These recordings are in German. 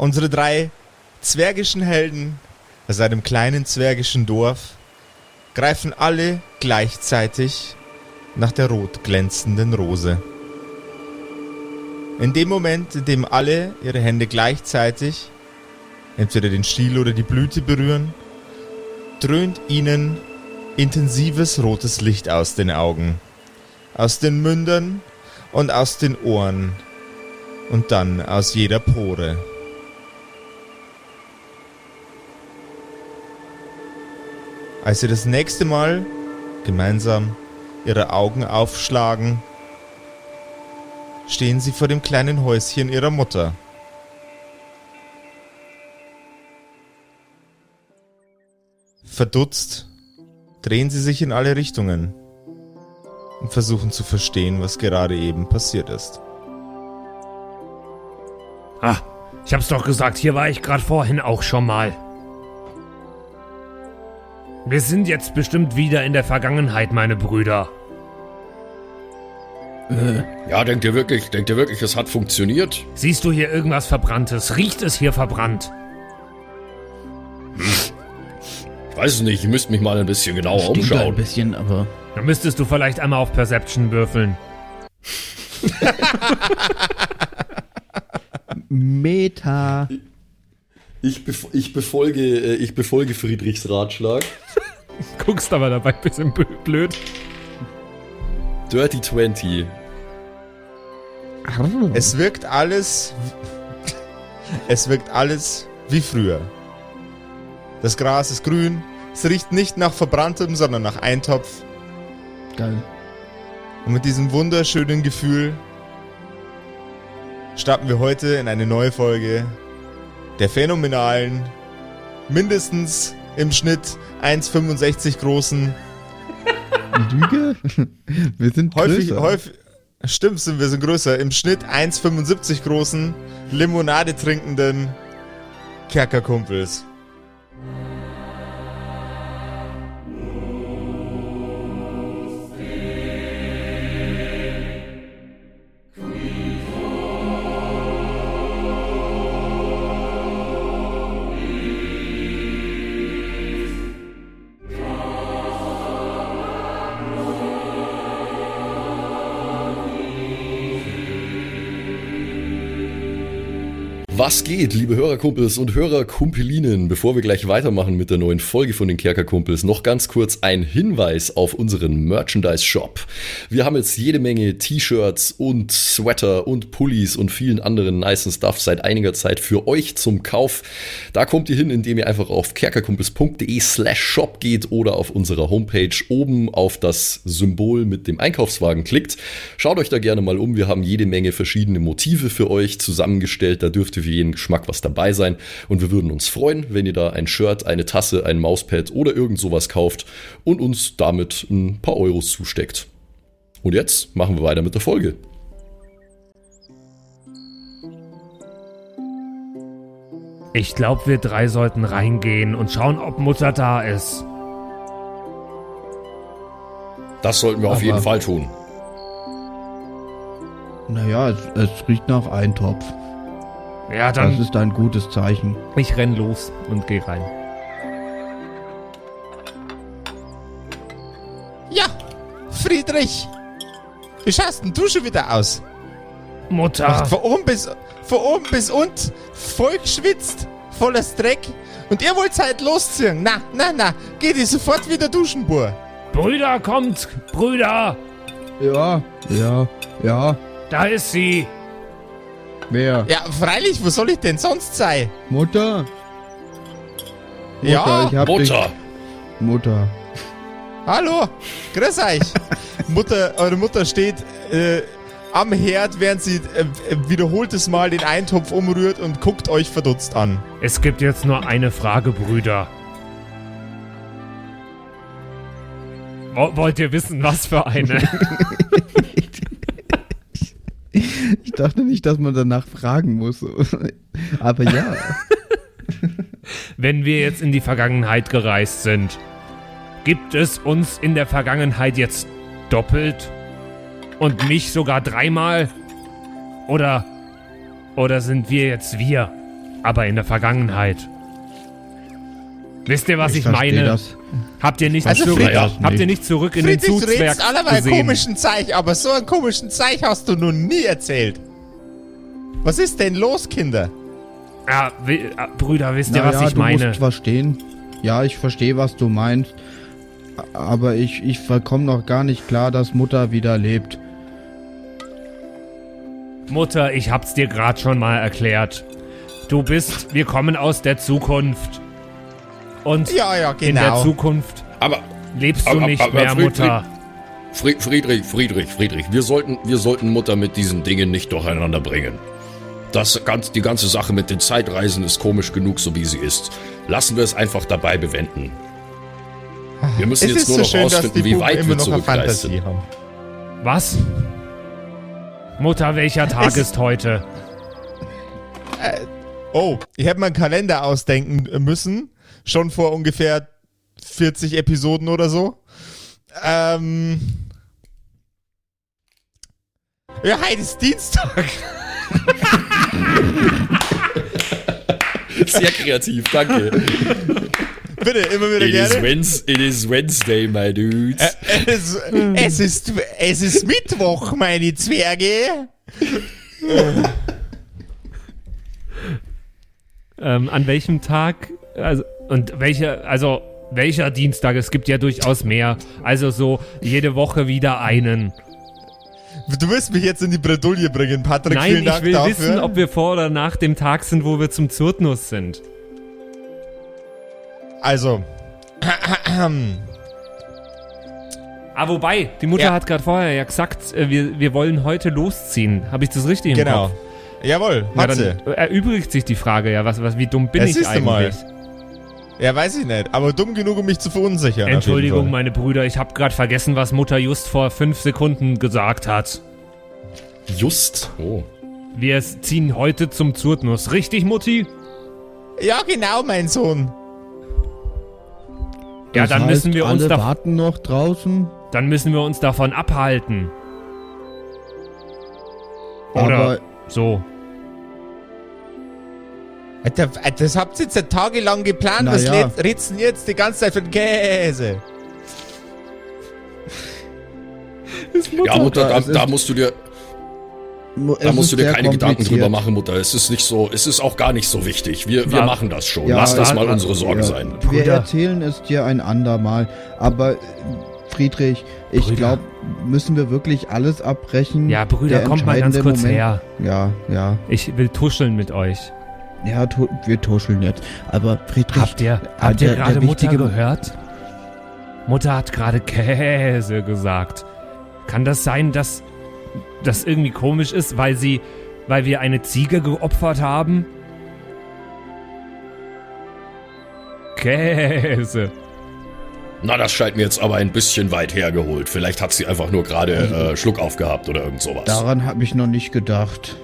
unsere drei zwergischen Helden aus einem kleinen zwergischen Dorf greifen alle gleichzeitig nach der rot glänzenden Rose. In dem Moment, in dem alle ihre Hände gleichzeitig entweder den Stiel oder die Blüte berühren, dröhnt ihnen intensives rotes Licht aus den Augen, aus den Mündern und aus den Ohren und dann aus jeder Pore. Als sie das nächste Mal gemeinsam ihre Augen aufschlagen, stehen sie vor dem kleinen Häuschen ihrer Mutter. Verdutzt drehen sie sich in alle Richtungen und versuchen zu verstehen, was gerade eben passiert ist. Ah, ich hab's doch gesagt, hier war ich gerade vorhin auch schon mal. Wir sind jetzt bestimmt wieder in der Vergangenheit, meine Brüder. Äh, ja, denkt ihr wirklich, denkt ihr wirklich, es hat funktioniert? Siehst du hier irgendwas Verbranntes? Riecht es hier verbrannt? Ich weiß es nicht, ich müsste mich mal ein bisschen genauer Stinkt umschauen. ein bisschen, aber Dann müsstest du vielleicht einmal auf Perception würfeln. Meta. Ich, bef ich, befolge, äh, ich befolge Friedrichs Ratschlag. Guckst aber dabei ein bisschen blöd. Dirty 20. Es wirkt alles. Es wirkt alles wie früher. Das Gras ist grün. Es riecht nicht nach verbranntem, sondern nach Eintopf. Geil. Und mit diesem wunderschönen Gefühl starten wir heute in eine neue Folge der phänomenalen, mindestens im Schnitt 1,65 großen, Lüge? Wir sind häufig, größer. häufig, stimmt, sind wir sind größer, im Schnitt 1,75 großen, Limonade trinkenden Kerkerkumpels. Was geht, liebe Hörerkumpels und Hörerkumpelinen? Bevor wir gleich weitermachen mit der neuen Folge von den Kerkerkumpels, noch ganz kurz ein Hinweis auf unseren Merchandise-Shop. Wir haben jetzt jede Menge T-Shirts und Sweater und Pullis und vielen anderen nicen Stuff seit einiger Zeit für euch zum Kauf. Da kommt ihr hin, indem ihr einfach auf kerkerkumpels.de slash shop geht oder auf unserer Homepage oben auf das Symbol mit dem Einkaufswagen klickt. Schaut euch da gerne mal um. Wir haben jede Menge verschiedene Motive für euch zusammengestellt. Da dürfte für jeden Geschmack was dabei sein. Und wir würden uns freuen, wenn ihr da ein Shirt, eine Tasse, ein Mauspad oder irgend sowas kauft und uns damit ein paar Euros zusteckt. Und jetzt machen wir weiter mit der Folge. Ich glaube, wir drei sollten reingehen und schauen, ob Mutter da ist. Das sollten wir auf Aber- jeden Fall tun. Naja, es, es riecht nach Eintopf. Ja, Das dann ist ein gutes Zeichen. ich renn los und geh rein. Ja, Friedrich! Wie schaust denn du schon wieder aus? Mutter, Macht von oben bis, von oben bis unten voll geschwitzt, voller Dreck. Und ihr wollt halt losziehen. Na, na, na, geht ihr sofort wieder duschen, Bur. Brüder, kommt! Brüder! Ja, ja, ja. Da ist sie! Wer? Ja, freilich, wo soll ich denn sonst sein? Mutter? Mutter, Ja, ich hab Mutter! Dich. Mutter. hallo, grüß euch. Mutter, eure Mutter steht äh, am Herd, während sie äh, wiederholtes Mal den Eintopf umrührt und guckt euch verdutzt an. Es gibt jetzt nur eine Frage, Brüder. Wo- Wollt ihr wissen, was für eine? Ich dachte nicht, dass man danach fragen muss. Aber ja. Wenn wir jetzt in die Vergangenheit gereist sind, gibt es uns in der Vergangenheit jetzt doppelt und mich sogar dreimal? Oder oder sind wir jetzt wir? aber in der Vergangenheit. Wisst ihr, was ich, versteh meine? Das. Habt ihr nicht, Also, zurück, Friedrich, habt ihr nicht zurück in Friedrich, den du Zugzwerg redest allerweil gesehen? komischen Zeich, aber so einen komischen Zeich hast du noch nie erzählt. Was ist denn los, Kinder? Ja, wi- äh, Brüder, wisst ihr, Na was ja, ich du meine? musst verstehen. Ja, ich verstehe, was du meinst. Aber ich, ich komme noch gar nicht klar, dass Mutter wieder lebt. Mutter, ich hab's dir gerade schon mal erklärt. Du bist, wir kommen aus der Zukunft. Und Ja, ja, in der genau. Zukunft Aber lebst du Aber- nicht aber mehr, Mutter. Fried- Friedrich, Friedrich, Friedrich, wir sollten, wir sollten Mutter mit diesen Dingen nicht durcheinander bringen. Das ganz, die ganze Sache mit den Zeitreisen ist komisch genug, so wie sie ist. Lassen wir es einfach dabei bewenden. Wir müssen Es jetzt nur so noch schön, rausfinden, wie weit wir noch eine zurückgereist sind. Fantasie haben. Was? Mutter, welcher Tag Es- ist heute? Oh, ich hätte mir einen Kalender ausdenken müssen. Schon vor ungefähr 40 Episoden oder so. Ähm. Ja, heute ist Dienstag. Sehr kreativ, danke. Bitte, immer wieder It is, gerne. Wednes- it is Wednesday, my dudes. Es, es, ist, es ist Mittwoch, meine Zwerge. Ähm, an welchem Tag? Also, und welcher, also, welcher Dienstag? Es gibt ja durchaus mehr. Also so jede Woche wieder einen. Du wirst mich jetzt in die Bredouille bringen, Patrick. Nein, Vielen ich Dank will dafür. wissen, ob wir vor oder nach dem Tag sind, wo wir zum Zurtnuss sind. also, Ah, wobei, die Mutter Ja. hat gerade vorher ja gesagt, äh, wir, wir wollen heute losziehen. Habe ich das richtig im genau. Kopf? Jawohl, Na, hat sie. dann erübrigt sich die Frage ja, was, was, wie dumm bin Ja, ich du mal. Ja, weiß ich nicht. Aber dumm genug, um mich zu verunsichern. Entschuldigung, meine Brüder, ich habe gerade vergessen, was Mutter just vor fünf Sekunden gesagt hat. Just. Oh. Wir ziehen heute zum Zurtnuss. Richtig, Mutti? Ja, genau, mein Sohn. Ja, Das dann heißt, müssen wir uns alle warten noch draußen. dann müssen wir uns davon abhalten. Oder Aber so. Alter, Das habt ihr jetzt ja tagelang geplant. Na Was ja. denn jetzt die ganze Zeit für den Käse? Ja, Mutter, da, da musst du dir, da musst du dir keine Gedanken drüber machen, Mutter. Es ist nicht so, es ist auch gar nicht so wichtig. Wir, wir Ja. machen das schon. Ja, Lass das mal unsere Sorge Ja, sein. Wir Brüder. erzählen es dir ein andermal. Aber äh, Friedrich, ich glaube, müssen wir wirklich alles abbrechen? Ja, Brüder, Der kommt mal ganz kurz Moment- her. Ja, ja. Ich will tuscheln mit euch. Ja, tu wir tuscheln jetzt. Aber Friedrich, Habt ihr, Ah, habt ihr gerade Mutter gehört? Mutter hat gerade Käse gesagt. Kann das sein, dass das irgendwie komisch ist, weil sie, weil wir eine Ziege geopfert haben? Käse. Na, das scheint mir jetzt aber ein bisschen weit hergeholt. Vielleicht hat sie einfach nur gerade äh, Schluck aufgehabt oder irgend sowas. daran habe ich noch nicht gedacht.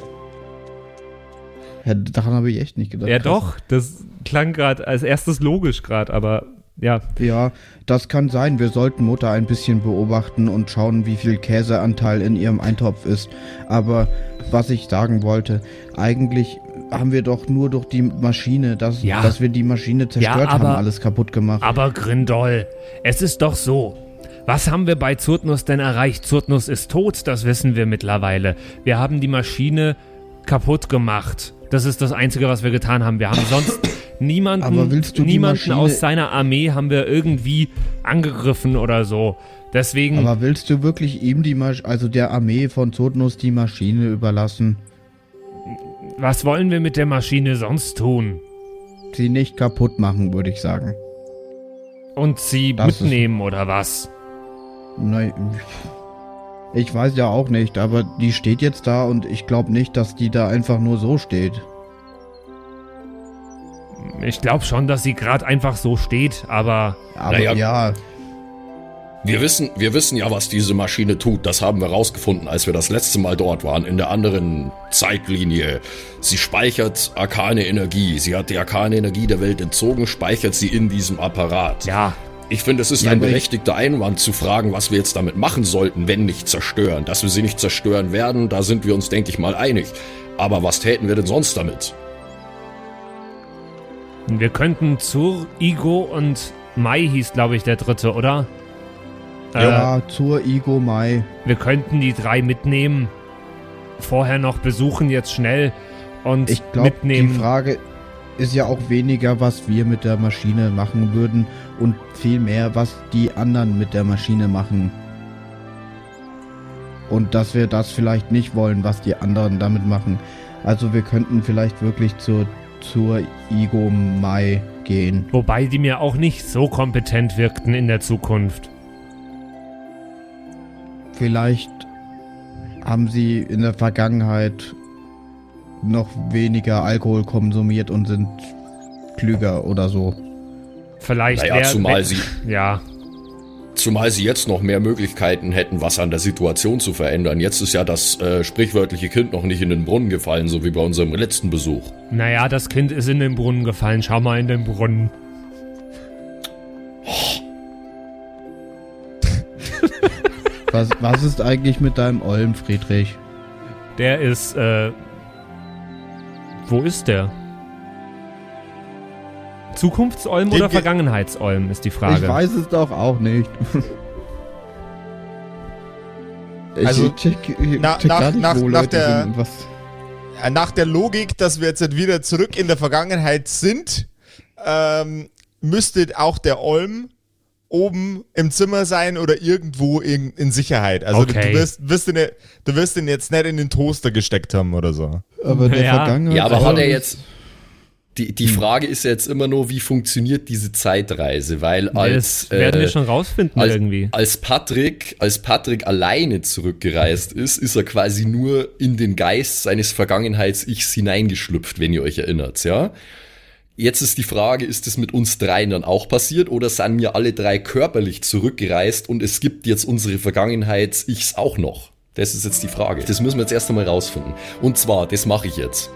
Ja, daran habe ich echt nicht gedacht. Ja Krass. doch, das klang gerade als erstes logisch gerade, aber ja. Ja, das kann sein. Wir sollten Mutter ein bisschen beobachten und schauen, wie viel Käseanteil in ihrem Eintopf ist. Aber was ich sagen wollte, eigentlich haben wir doch nur durch die Maschine, dass, Ja. dass wir die Maschine zerstört haben, aber- alles kaputt gemacht. Aber Grindol, es ist doch so. Was haben wir bei Zurtnuss denn erreicht? Zurtnuss ist tot, das wissen wir mittlerweile. Wir haben die Maschine kaputt gemacht. Das ist das Einzige, was wir getan haben. Wir haben sonst niemanden, niemanden aus seiner Armee haben wir irgendwie angegriffen oder so. Deswegen, Aber willst du wirklich ihm die Masch also der Armee von Zotnus die Maschine überlassen? was wollen wir mit der Maschine sonst tun? Sie nicht kaputt machen, würde ich sagen. Und sie Das mitnehmen oder was? Nein, ich weiß ja auch nicht, aber die steht jetzt da und ich glaube nicht, dass die da einfach nur so steht. Ich glaube schon, dass sie gerade einfach so steht, aber Aber Naja. ja, Wir wissen, wir wissen ja, was diese Maschine tut. Das haben wir rausgefunden, als wir das letzte Mal dort waren, in der anderen Zeitlinie. Sie speichert arkane Energie. Sie hat die arkane Energie der Welt entzogen, speichert sie in diesem Apparat. ja, Ich finde, es ist Ja, ein berechtigter Einwand zu fragen, was wir jetzt damit machen sollten, wenn nicht zerstören. Dass wir sie nicht zerstören werden, da sind wir uns, denke ich mal, einig. Aber was täten wir denn sonst damit? Wir könnten zur Igo und Mai hieß, glaube ich, der dritte, oder? Äh, Ja, zur Igo Mai. wir könnten die drei mitnehmen. Vorher noch besuchen, jetzt schnell und Ich glaube, die mitnehmen. Frage ist ja auch weniger, was wir mit der Maschine machen würden und vielmehr, was die anderen mit der Maschine machen. Und dass wir das vielleicht nicht wollen, was die anderen damit machen. Also wir könnten vielleicht wirklich zur, zur Igo Mai gehen. Wobei die mir auch nicht so kompetent wirkten in der Zukunft. Vielleicht haben sie in der Vergangenheit noch weniger Alkohol konsumiert und sind klüger oder so. Vielleicht Naja, wär- zumal wär- sie, Ja, zumal sie jetzt noch mehr Möglichkeiten hätten, was an der Situation zu verändern. Jetzt ist ja das äh, sprichwörtliche Kind noch nicht in den Brunnen gefallen, so wie bei unserem letzten Besuch. naja, das Kind ist in den Brunnen gefallen. Schau mal in den Brunnen. Was, was ist eigentlich mit deinem Olm, Friedrich? Der ist, äh. Wo ist der? Zukunftsolm oder Vergangenheitsolm ist die Frage. Ich weiß es doch auch nicht. Ich Also, check, ich na- check nach- nicht, nach- nach der- sind. Äh, Nach der Logik, dass wir jetzt wieder zurück in der Vergangenheit sind, ähm, müsste auch der Olm oben im Zimmer sein oder irgendwo in, in Sicherheit. Also du- Okay. du, wirst, wirst ihn, du wirst ihn jetzt nicht in den Toaster gesteckt haben oder so. Aber der Ja. Vergangenheit. Ja, aber hat er jetzt. Die, die Frage ist ja jetzt immer nur, wie funktioniert diese Zeitreise? Weil als, das werden wir äh, schon rausfinden als, irgendwie. als Patrick, als Patrick alleine zurückgereist ist, ist er quasi nur in den Geist seines Vergangenheits-Ichs hineingeschlüpft, wenn ihr euch erinnert, ja? Jetzt ist die Frage, ist es mit uns dreien dann auch passiert oder sind wir alle drei körperlich zurückgereist und es gibt jetzt unsere Vergangenheits-Ichs auch noch? Das ist jetzt die Frage. Das müssen wir jetzt erst einmal rausfinden. Und zwar, das mache ich jetzt.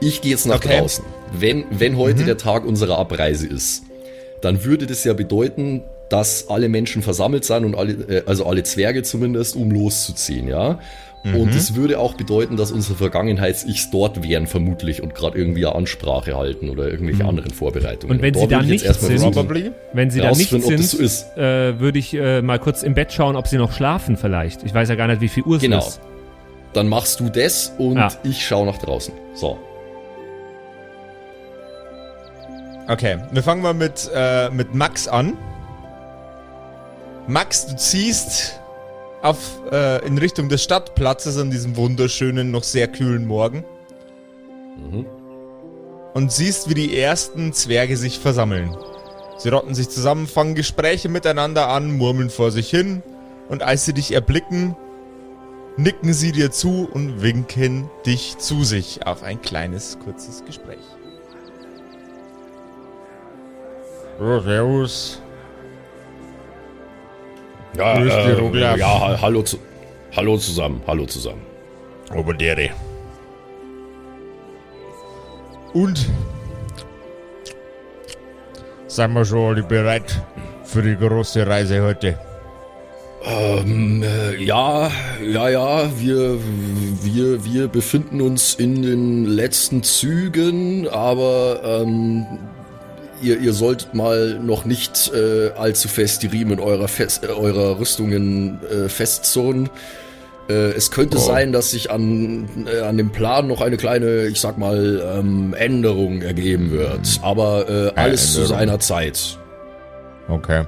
Ich gehe jetzt nach Okay. draußen. Wenn, wenn heute der Tag unserer Abreise ist, dann würde das ja bedeuten, dass alle Menschen versammelt sind und alle, äh, also alle Zwerge zumindest, um loszuziehen, ja. Und es würde auch bedeuten, dass unsere Vergangenheits-Ichs dort wären, vermutlich, und gerade irgendwie eine Ansprache halten oder irgendwelche anderen Vorbereitungen. Und wenn da sie da nicht sind- Probably. Wenn sie da nicht sind, so ist. äh, würde ich äh, mal kurz im Bett schauen, ob sie noch schlafen vielleicht. Ich weiß ja gar nicht, wie viel Uhr es Genau. ist. Dann machst du das und Ja. ich schaue nach draußen. So. Okay, wir fangen mal mit, äh, mit Max an. Max, du ziehst auf, äh, in Richtung des Stadtplatzes an diesem wunderschönen, noch sehr kühlen Morgen. Und siehst, wie die ersten Zwerge sich versammeln. Sie rotten sich zusammen, fangen Gespräche miteinander an, murmeln vor sich hin. Und als sie dich erblicken, nicken sie dir zu und winken dich zu sich auf ein kleines, kurzes Gespräch. Oh, servus. Ja, äh, ja ha- hallo, zu, hallo zusammen, hallo zusammen. Oberdere. Und? Sind wir schon alle bereit für die große Reise heute? Ähm, äh, ja, ja, ja, wir, wir, wir befinden uns in den letzten Zügen, aber ähm, ihr, ihr solltet mal noch nicht äh, allzu fest die Riemen eurer, fest, äh, eurer Rüstungen äh, festzurren. Äh, es könnte Oh. sein, dass sich an, äh, an dem Plan noch eine kleine, ich sag mal, ähm, Änderung ergeben wird. Aber äh, alles zu Änderung. seiner Zeit. Okay.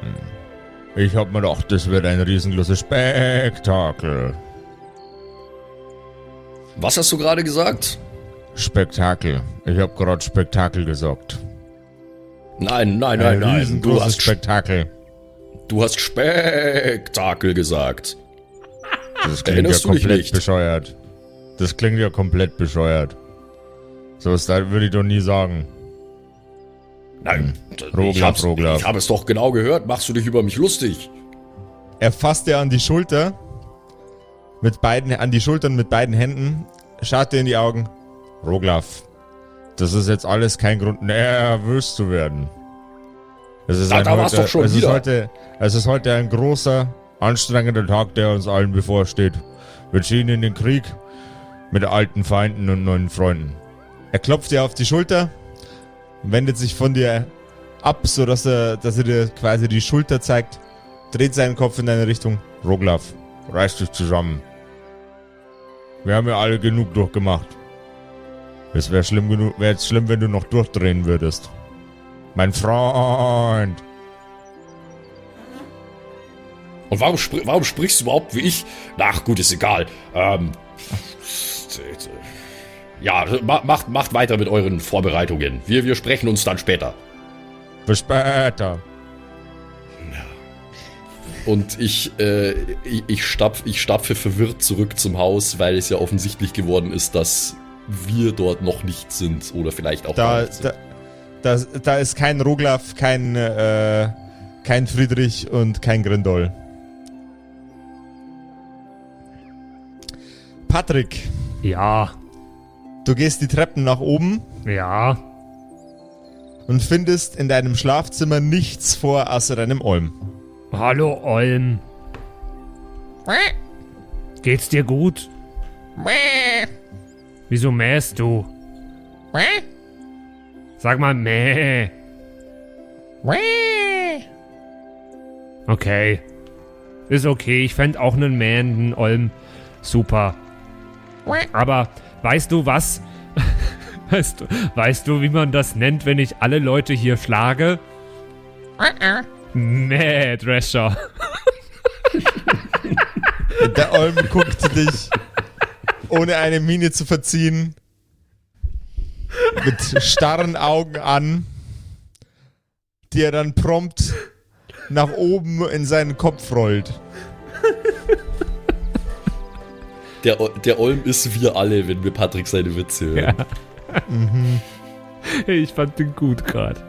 Hm. Ich hab mir gedacht, das wird ein riesengroßes Spektakel. Was hast du gerade gesagt? Spektakel. Ich hab gerade Spektakel gesagt. Nein, nein, Ein nein, nein. Du hast Spektakel. Du hast Spektakel gesagt. Das klingt Erinnerst ja komplett bescheuert. Das klingt ja komplett bescheuert. So was da würde ich doch nie sagen. Nein, Roglaf, ich hab's, Roglaf. ich hab es doch genau gehört. Machst du dich über mich lustig? Er fasst dir an die Schulter. Mit beiden, an die Schultern mit beiden Händen. Schaut dir in die Augen. Roglaf. Das ist jetzt alles kein Grund, nervös zu werden. Es ist, Da- ein war's heute, doch schon es, ist heute, es ist heute ein großer, anstrengender Tag, der uns allen bevorsteht. Wir ziehen in den Krieg mit alten Feinden und neuen Freunden. Er klopft dir auf die Schulter, wendet sich von dir ab, sodass er, dass er dir quasi die Schulter zeigt, dreht seinen Kopf in deine Richtung. Roglaf, reiß dich zusammen. Wir haben ja alle genug durchgemacht. Es wäre schlimm genug, wäre jetzt schlimm, wenn du noch durchdrehen würdest. Mein Freund. Und warum, spr warum sprichst du überhaupt wie ich? Ach gut, ist egal. Ähm, ja, macht, macht weiter mit euren Vorbereitungen. Wir, wir sprechen uns dann später. Bis später. Und ich, äh, ich, ich, stapf, ich stapfe verwirrt zurück zum Haus, weil es ja offensichtlich geworden ist, dass wir dort noch nicht sind. Oder vielleicht auch da, nicht da, da, da, ist kein Roglaf, kein, äh, kein Friedrich und kein Grindol. Patrick. Ja. Du gehst die Treppen nach oben. Ja. Und findest in deinem Schlafzimmer nichts vor außer deinem Olm. Hallo Olm. Geht's dir gut? Wieso mähst du? Sag mal mäh. Okay. Ist okay, ich fände auch einen mähenden Olm super. Aber weißt du was? weißt, du, weißt du, wie man das nennt, wenn ich alle Leute hier schlage? Nee, Drescher. Der Olm guckte dich, ohne eine Miene zu verziehen, mit starren Augen an, die er dann prompt nach oben in seinen Kopf rollt. Der, der Olm ist wir alle, wenn wir Patrick seine Witze hören. Ja. mhm. Ich fand den gut gerade.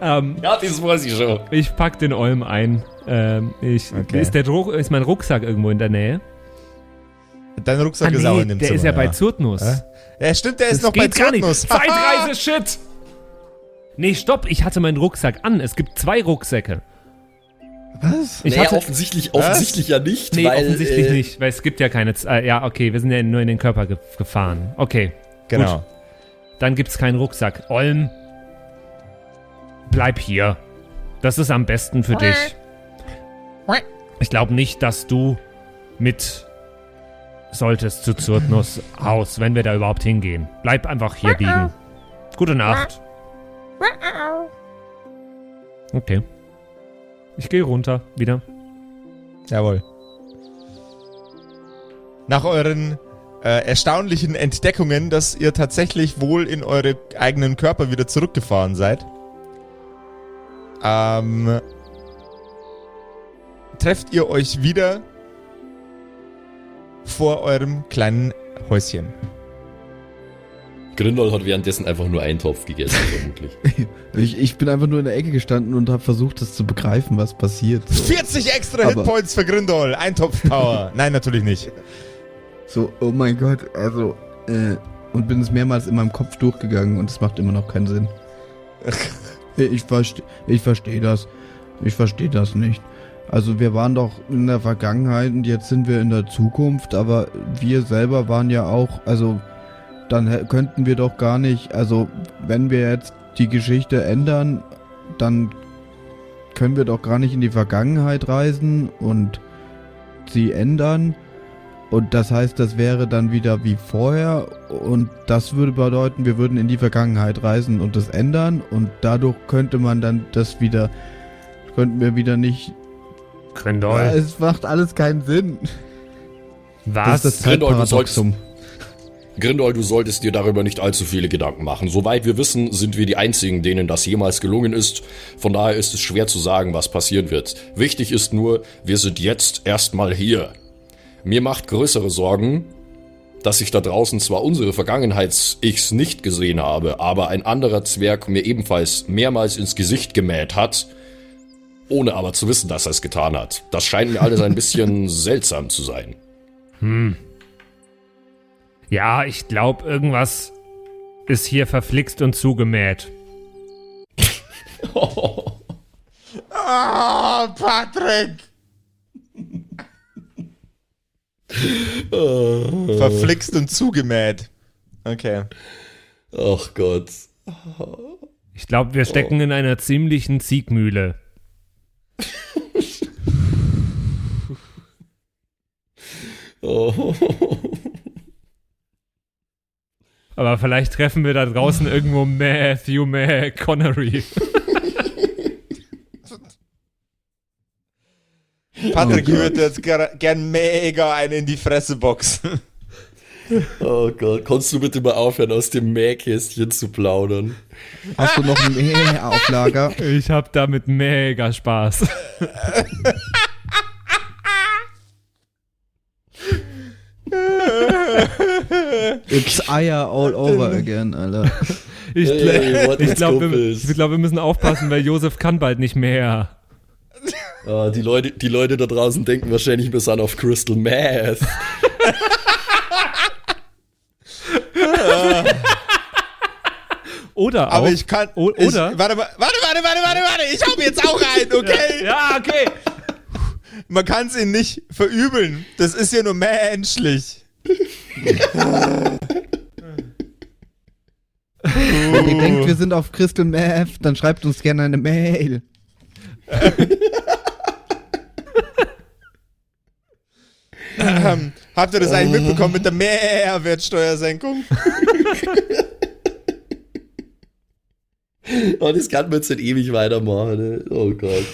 Ähm, ja, das weiß ich schon. Ich pack den Olm ein. Ähm, ich, okay. ist, der Druck, ist mein Rucksack irgendwo in der Nähe? Dein Rucksack ah, ist auch in dem der Zimmer. Der ist ja, ja. bei Zurtnus. Ja? ja, stimmt, der das ist noch bei Zurtnus. Zeitreise, shit! Nee, stopp, ich hatte meinen Rucksack an. Es gibt zwei Rucksäcke. Was? Ich naja, hatte, offensichtlich, offensichtlich ja nicht. Nee, weil, offensichtlich äh, nicht, weil es gibt ja keine. Äh, ja, okay, wir sind ja nur in den Körper ge gefahren. Okay. Genau. Gut. Dann gibt's keinen Rucksack. Olm, bleib hier. Das ist am besten für dich. Ich glaube nicht, dass du mit solltest zu Zurtnus Haus, wenn wir da überhaupt hingehen. Bleib einfach hier liegen. Gute Nacht. Okay. Ich gehe runter, wieder. Jawohl. Nach euren äh, erstaunlichen Entdeckungen, dass ihr tatsächlich wohl in eure eigenen Körper wieder zurückgefahren seid, ähm, trefft ihr euch wieder vor eurem kleinen Häuschen. Grindol hat währenddessen einfach nur einen Topf gegessen, vermutlich. ich, ich, bin einfach nur in der Ecke gestanden und habe versucht, das zu begreifen, was passiert. So. 40 extra Aber Hitpoints für Grindol, Eintopf-Power. Nein, natürlich nicht. So, oh mein Gott, also, äh, und bin es mehrmals in meinem Kopf durchgegangen und es macht immer noch keinen Sinn. ich verstehe ich versteh das. Ich verstehe das nicht. Also wir waren doch in der Vergangenheit und jetzt sind wir in der Zukunft, aber wir selber waren ja auch, also dann könnten wir doch gar nicht, also wenn wir jetzt die Geschichte ändern, dann können wir doch gar nicht in die Vergangenheit reisen und sie ändern. Und das heißt, das wäre dann wieder wie vorher. Und das würde bedeuten, wir würden in die Vergangenheit reisen und das ändern. Und dadurch könnte man dann das wieder, könnten wir wieder nicht. Grindol. Es macht alles keinen Sinn. Was? Das ist das Grindol, du solltest, Grindol, du solltest dir darüber nicht allzu viele Gedanken machen. Soweit wir wissen, sind wir die Einzigen, denen das jemals gelungen ist. Von daher ist es schwer zu sagen, was passieren wird. Wichtig ist nur, wir sind jetzt erstmal hier. Mir macht größere Sorgen, dass ich da draußen zwar unsere Vergangenheits-Ichs nicht gesehen habe, aber ein anderer Zwerg mir ebenfalls mehrmals ins Gesicht gemäht hat, ohne aber zu wissen, dass er es getan hat. Das scheint mir alles ein bisschen seltsam zu sein. Hm. Ja, ich glaube, irgendwas ist hier verflixt und zugemäht. oh. oh, Patrick! Verflixt und zugemäht. Okay. Ach Gott. Ich glaube, wir stecken in einer ziemlichen Ziegmühle. Oh. Aber vielleicht treffen wir da draußen irgendwo Matthew McConaughey. Patrick würde jetzt ger gern mega einen in die Fresse boxen. Oh Gott. Kannst du bitte mal aufhören, aus dem Mähkästchen zu plaudern? Hast du noch mehr auf Lager? Ich habe damit mega Spaß. It's Eier all over again, Alter. Ich, Hey, what ich glaube, wir, glaub, wir müssen aufpassen, weil Josef kann bald nicht mehr. Ah, die, Leute, die Leute da draußen denken wahrscheinlich bis an auf Crystal Meth. Oder Aber auch, ich kann. O- ich, oder? Warte, warte, warte, warte, warte, warte. Ich hau mir jetzt auch ein, okay? Ja, okay. Man kann es ihnen nicht verübeln. Das ist ja nur menschlich. Wenn ihr denkt, wir sind auf Crystal Meth, dann schreibt uns gerne eine Mail. Ähm, habt ihr das eigentlich mitbekommen mit der Mehrwertsteuersenkung? Oh, das kann man jetzt nicht ewig weitermachen. Ne? Oh Gott.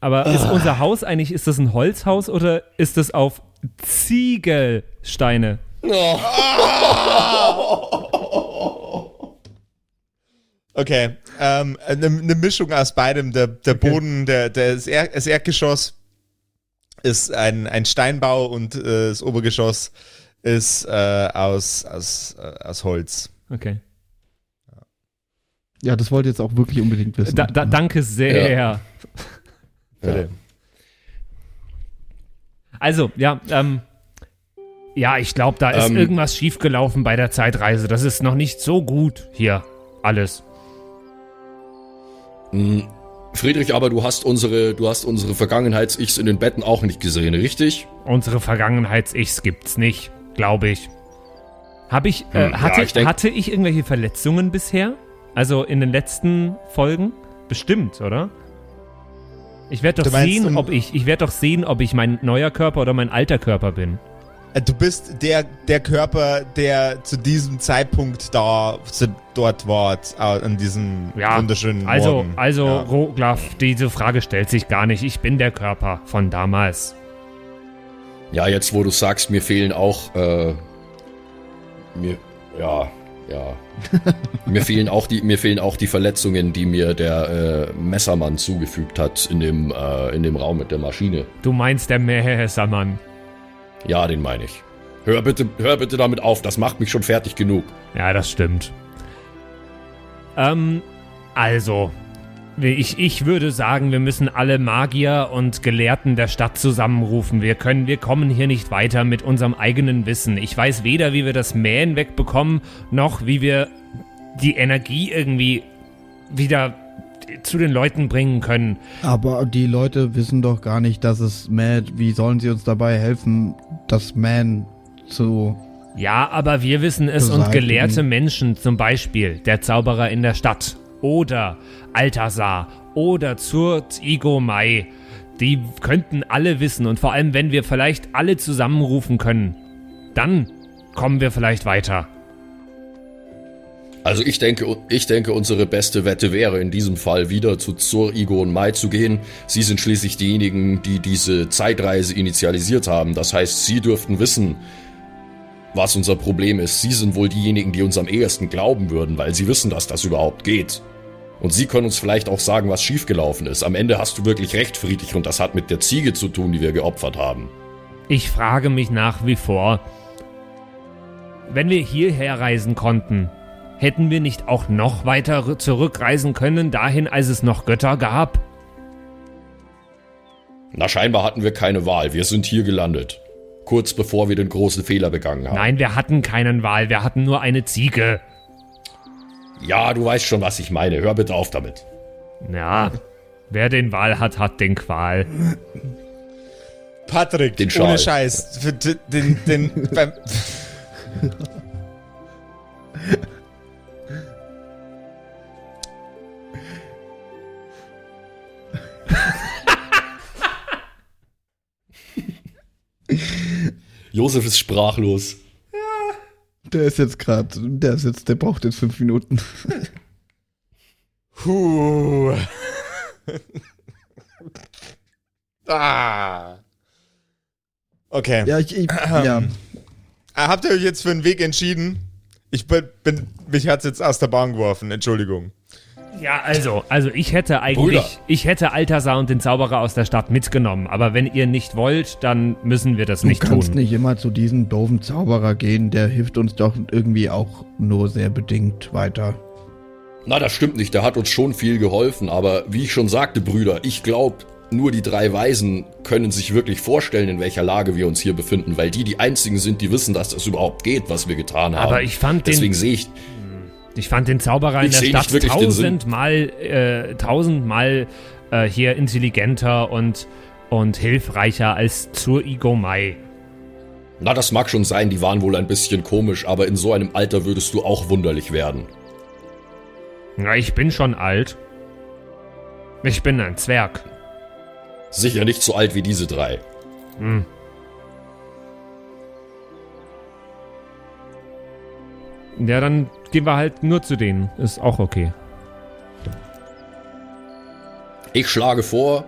Aber ist unser Haus eigentlich, ist das ein Holzhaus oder ist das auf Ziegelsteine? Oh. Okay, ähm, eine ne Mischung aus beidem. Der, der Okay. Boden, der, der das, er das Erdgeschoss ist ein, ein Steinbau und äh, das Obergeschoss ist äh, aus, aus, äh, aus Holz. Okay. Ja, das wollt ihr jetzt auch wirklich unbedingt wissen. Da, da, danke sehr. Ja. Also, ja, ähm, ja, ich glaube, da ist Ähm. irgendwas schiefgelaufen bei der Zeitreise. Das ist noch nicht so gut hier alles. Friedrich, aber du hast unsere, du hast unsere Vergangenheits-Ichs in den Betten auch nicht gesehen, richtig? Unsere Vergangenheits-Ichs gibt's nicht, glaube ich. Hab ich, äh, Hm, ja, hatte, ich denk- hatte ich irgendwelche Verletzungen bisher? Also in den letzten Folgen? Bestimmt, oder? Ich werde doch meinst, sehen, um- ob ich, ich werde doch sehen, ob ich mein neuer Körper oder mein alter Körper bin. Äh, Du bist der, der Körper, der zu diesem Zeitpunkt da zu, dort war, äh, an diesem Ja, wunderschönen Also, Morgen. also, ja. Roglaf, diese Frage stellt sich gar nicht. Ich bin der Körper von damals. Ja, jetzt wo du sagst, mir fehlen auch, äh, mir, ja, ja. mir fehlen auch die, mir fehlen auch die Verletzungen, die mir der äh, Messermann zugefügt hat in dem, äh, in dem Raum mit der Maschine. Du meinst der Mähessermann. Ja, den meine ich. Hör bitte, hör bitte damit auf, das macht mich schon fertig genug. Ja, das stimmt. Ähm, also, ich, ich würde sagen, wir müssen alle Magier und Gelehrten der Stadt zusammenrufen. Wir können, wir kommen hier nicht weiter mit unserem eigenen Wissen. Ich weiß weder, wie wir das Mähen wegbekommen, noch wie wir die Energie irgendwie wieder zu den Leuten bringen können. Aber die Leute wissen doch gar nicht, dass es Mad, wie sollen sie uns dabei helfen, das Man zu. Ja, aber wir wissen es und gelehrte Menschen, zum Beispiel der Zauberer in der Stadt oder Altasar oder Zurt Igo Mai, die könnten alle wissen und vor allem, wenn wir vielleicht alle zusammenrufen können, dann kommen wir vielleicht weiter. Also ich denke, ich denke, unsere beste Wette wäre in diesem Fall wieder zu Zur, Igo und Mai zu gehen. Sie sind schließlich diejenigen, die diese Zeitreise initialisiert haben. Das heißt, sie dürften wissen, was unser Problem ist. Sie sind wohl diejenigen, die uns am ehesten glauben würden, weil sie wissen, dass das überhaupt geht. Und sie können uns vielleicht auch sagen, was schiefgelaufen ist. Am Ende hast du wirklich recht, Friedrich, und das hat mit der Ziege zu tun, die wir geopfert haben. Ich frage mich nach wie vor, wenn wir hierher reisen konnten, hätten wir nicht auch noch weiter zurückreisen können, dahin, als es noch Götter gab? Na, scheinbar hatten wir keine Wahl. Wir sind hier gelandet. Kurz bevor wir den großen Fehler begangen haben. Nein, wir hatten keinen Wahl, wir hatten nur eine Ziege. Ja, du weißt schon, was ich meine. Hör bitte auf damit. Ja, wer den Wahl hat, hat den Qual. Patrick, Den ohne Schal. Scheiß. Für d- den, den, beim, Josef ist sprachlos. Der ist jetzt gerade, der ist jetzt, der braucht jetzt fünf Minuten. Puh. ah. Okay. Ja, ich, ich ja. Ah, Habt ihr euch jetzt für einen Weg entschieden? Ich bin, bin mich hat's jetzt aus der Bahn geworfen, Entschuldigung. Ja, also, also ich hätte eigentlich, Brüder. ich hätte Altasar und den Zauberer aus der Stadt mitgenommen. Aber wenn ihr nicht wollt, dann müssen wir das Du nicht kannst tun. nicht immer zu diesem doofen Zauberer gehen, der hilft uns doch irgendwie auch nur sehr bedingt weiter. Na, das stimmt nicht. Der hat uns schon viel geholfen. Aber wie ich schon sagte, Brüder, ich glaube, nur die drei Weisen können sich wirklich vorstellen, in welcher Lage wir uns hier befinden, weil die die einzigen sind, die wissen, dass das überhaupt geht, was wir getan haben. Aber ich fand den- Deswegen sehe ich, Ich fand den Zauberer in Ich der seh Stadt tausendmal, äh, tausendmal äh, hier intelligenter und, und hilfreicher als zur Igomai. na, das mag schon sein, die waren wohl ein bisschen komisch, aber in so einem Alter würdest du auch wunderlich werden. Na, ich bin schon alt. Ich bin ein Zwerg. Sicher nicht so alt wie diese drei. Hm. Ja, dann gehen wir halt nur zu denen. Ist auch okay. Ich schlage vor,